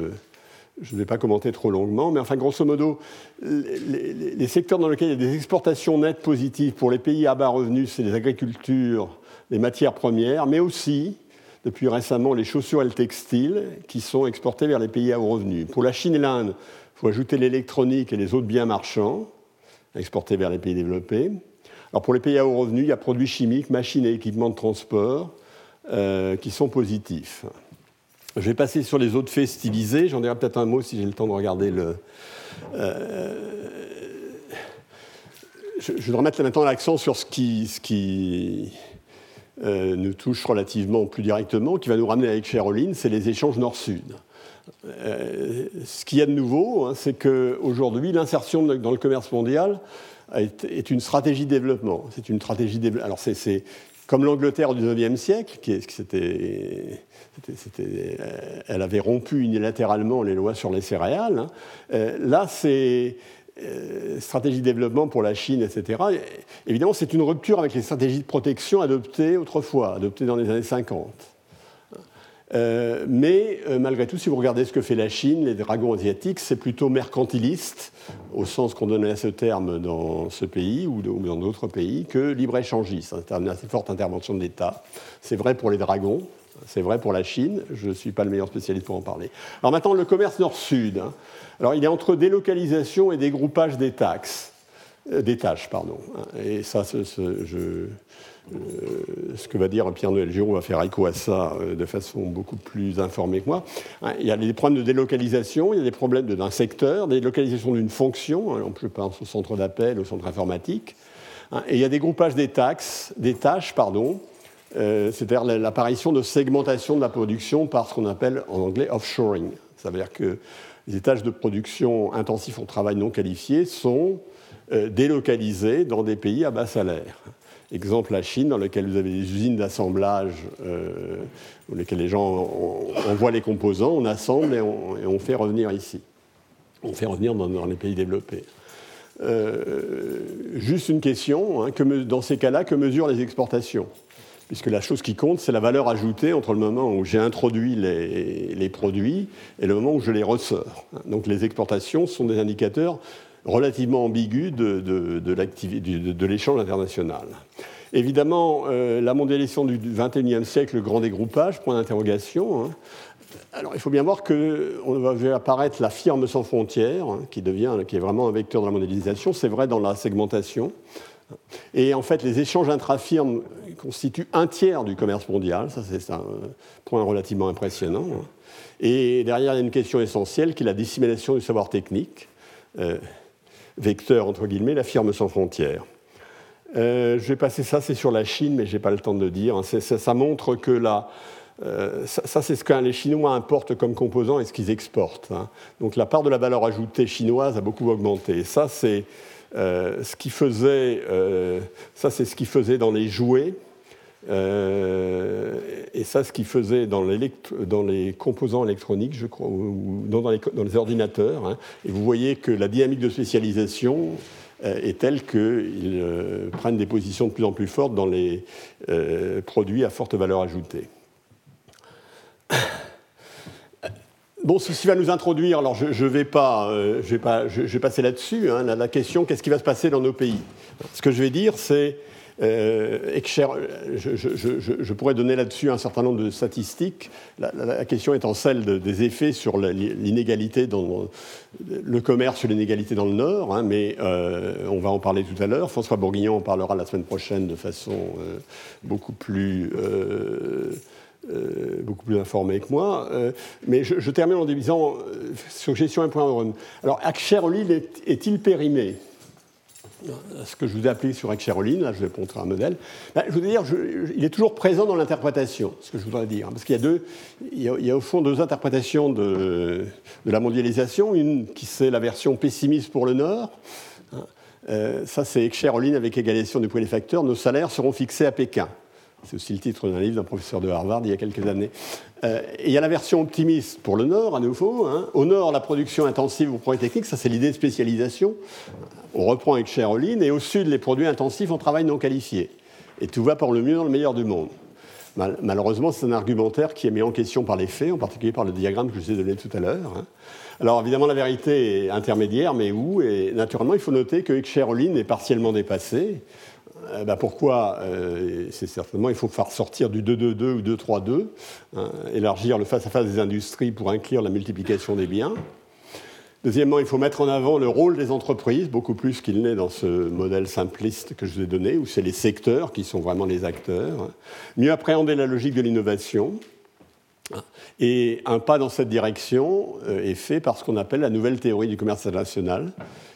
je ne vais pas commenter trop longuement, mais enfin, grosso modo, les, secteurs dans lesquels il y a des exportations nettes positives pour les pays à bas revenus, c'est les agricultures, les matières premières, mais aussi, depuis récemment, les chaussures et le textile, qui sont exportés vers les pays à haut revenu. Pour la Chine et l'Inde, il faut ajouter l'électronique et les autres biens marchands, exportés vers les pays développés. Alors pour les pays à haut revenu, il y a produits chimiques, machines et équipements de transport euh, qui sont positifs. Je vais passer sur les autres faits stylisés. J'en dirai peut-être un mot si j'ai le temps de regarder le. Euh, je, voudrais mettre maintenant l'accent sur ce qui euh, nous touche relativement plus directement, qui va nous ramener avec Cheroline, c'est les échanges nord-sud. Euh, ce qu'il y a de nouveau, hein, c'est qu'aujourd'hui, l'insertion dans le commerce mondial est, une stratégie de développement. C'est une stratégie de Alors, c'est comme l'Angleterre au XIXe siècle, qui, euh, elle avait rompu unilatéralement les lois sur les céréales. Hein. Là, c'est stratégie de développement pour la Chine, etc. évidemment, c'est une rupture avec les stratégies de protection adoptées autrefois, adoptées dans les années 50. mais malgré tout, si vous regardez ce que fait la Chine, les dragons asiatiques, c'est plutôt mercantiliste, au sens qu'on donnait à ce terme dans ce pays ou dans d'autres pays, que libre-échangiste. C'est une assez forte intervention de l'État. C'est vrai pour les dragons, c'est vrai pour la Chine, je ne suis pas le meilleur spécialiste pour en parler. Alors maintenant, le commerce nord-sud. Hein. Alors il est entre délocalisation et dégroupage des taxes, euh, des tâches, pardon. Hein. Et ça, ce, euh, ce que va dire Pierre-Noël Giraud va faire écho à ça euh, de façon beaucoup plus informée que moi. Hein, il y a des problèmes de délocalisation, il y a des problèmes d'un secteur, des délocalisations d'une fonction, je pense au centre d'appel, au centre informatique, et il y a des groupages des taxes, des tâches, pardon, c'est-à-dire l'apparition de segmentation de la production par ce qu'on appelle en anglais offshoring. Ça veut dire que les étages de production intensifs en travail non qualifié sont euh, délocalisés dans des pays à bas salaire. Exemple la Chine, dans lequel vous avez des usines d'assemblage euh, dans lesquelles les gens envoient les composants, on assemble et on, fait revenir ici. On fait revenir dans, les pays développés. juste une question, hein, dans ces cas-là, que mesurent les exportations? Puisque la chose qui compte, c'est la valeur ajoutée entre le moment où j'ai introduit les, produits et le moment où je les ressors. Donc les exportations sont des indicateurs relativement ambigus de, de, l'échange international. Évidemment, euh, la mondialisation du XXIe siècle, le grand dégroupage, point d'interrogation. Hein. Alors, il faut bien voir qu'on va apparaître la firme sans frontières, hein, qui, devient, qui est vraiment un vecteur de la mondialisation. C'est vrai dans la segmentation. Et en fait, les échanges intra-firmes constituent un tiers du commerce mondial. Ça, c'est un point relativement impressionnant. Et derrière, il y a une question essentielle qui est la dissémination du savoir technique. Euh, vecteur, entre guillemets, la firme sans frontières. Euh, je vais passer ça, c'est sur la Chine, mais je n'ai pas le temps de le dire. Ça, montre que la, euh, ça, c'est ce que les Chinois importent comme composants et ce qu'ils exportent. Hein. Donc la part de la valeur ajoutée chinoise a beaucoup augmenté. Ça, c'est ce qui faisait, euh, ça c'est ce qui faisait dans les jouets, euh, et ça ce qui faisait dans, les composants électroniques, je crois, ou dans, les, dans les, ordinateurs. Hein. Et vous voyez que la dynamique de spécialisation est telle qu'ils prennent des positions de plus en plus fortes dans les produits à forte valeur ajoutée. Bon, ceci va nous introduire, alors je, je vais pas, euh, je, vais passer là-dessus, hein, la, question, qu'est-ce qui va se passer dans nos pays? Ce que je vais dire, c'est Euh, je, pourrais donner là-dessus un certain nombre de statistiques. La, question étant celle des effets sur l'inégalité dans le commerce l'inégalité dans le Nord, hein, mais euh, on va en parler tout à l'heure. François Bourguignon en parlera la semaine prochaine de façon beaucoup plus beaucoup plus informé que moi. mais je, termine en disant sur gestion et point Alors, Aksherolil est-il périmé? Ce que je vous ai appelé sur Excheroline, là je vais montrer un modèle, ben, je voudrais dire, il est toujours présent dans l'interprétation, ce que je voudrais dire. Parce qu'il y a deux, il y a, au fond deux interprétations de, la mondialisation, une qui c'est la version pessimiste pour le Nord, hein. euh, ça c'est Excheroline avec égalisation du poids des facteurs, nos salaires seront fixés à Pékin. C'est aussi le titre d'un livre d'un professeur de Harvard il y a quelques années. Euh, il y a la version optimiste pour le Nord, à nouveau. Hein. Au Nord, la production intensive ou progrès technique, ça c'est l'idée de spécialisation. On reprend avec. Et au Sud, les produits intensifs en travail non qualifié. Et tout va pour le mieux dans le meilleur du monde. malheureusement, c'est un argumentaire qui est mis en question par les faits, en particulier par le diagramme que je vous ai donné tout à l'heure. Hein. Alors évidemment, la vérité est intermédiaire, mais où Et naturellement, il faut noter que Cheroline est partiellement dépassé. Euh, bah, pourquoi euh, C'est certainement, il faut faire sortir du 2-2-2 ou 2-3-2, hein, élargir le face-à-face des industries pour inclure la multiplication des biens. Deuxièmement, il faut mettre en avant le rôle des entreprises, beaucoup plus qu'il n'est dans ce modèle simpliste que je vous ai donné, où c'est les secteurs qui sont vraiment les acteurs. Mieux appréhender la logique de l'innovation. Et un pas dans cette direction euh, est fait par ce qu'on appelle la nouvelle théorie du commerce international,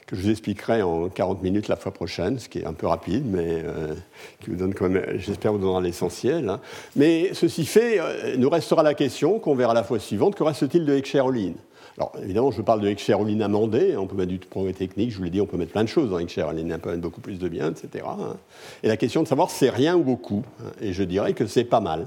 que je vous expliquerai en 40 minutes la fois prochaine, ce qui est un peu rapide, mais euh, qui vous donne quand même, j'espère, vous donnera l'essentiel. Hein. Mais ceci fait, euh, nous restera la question qu'on verra la fois suivante, que reste-t-il de Heckscher-Ohlin alors, évidemment, je parle de Heckscher-Ohlin amendé, on peut mettre du progrès technique, je vous l'ai dit, on peut mettre plein de choses dans Heckscher-Ohlin, on peut mettre beaucoup plus de biens, etc. Hein. Et la question de savoir c'est rien ou beaucoup, hein. et je dirais que c'est pas mal.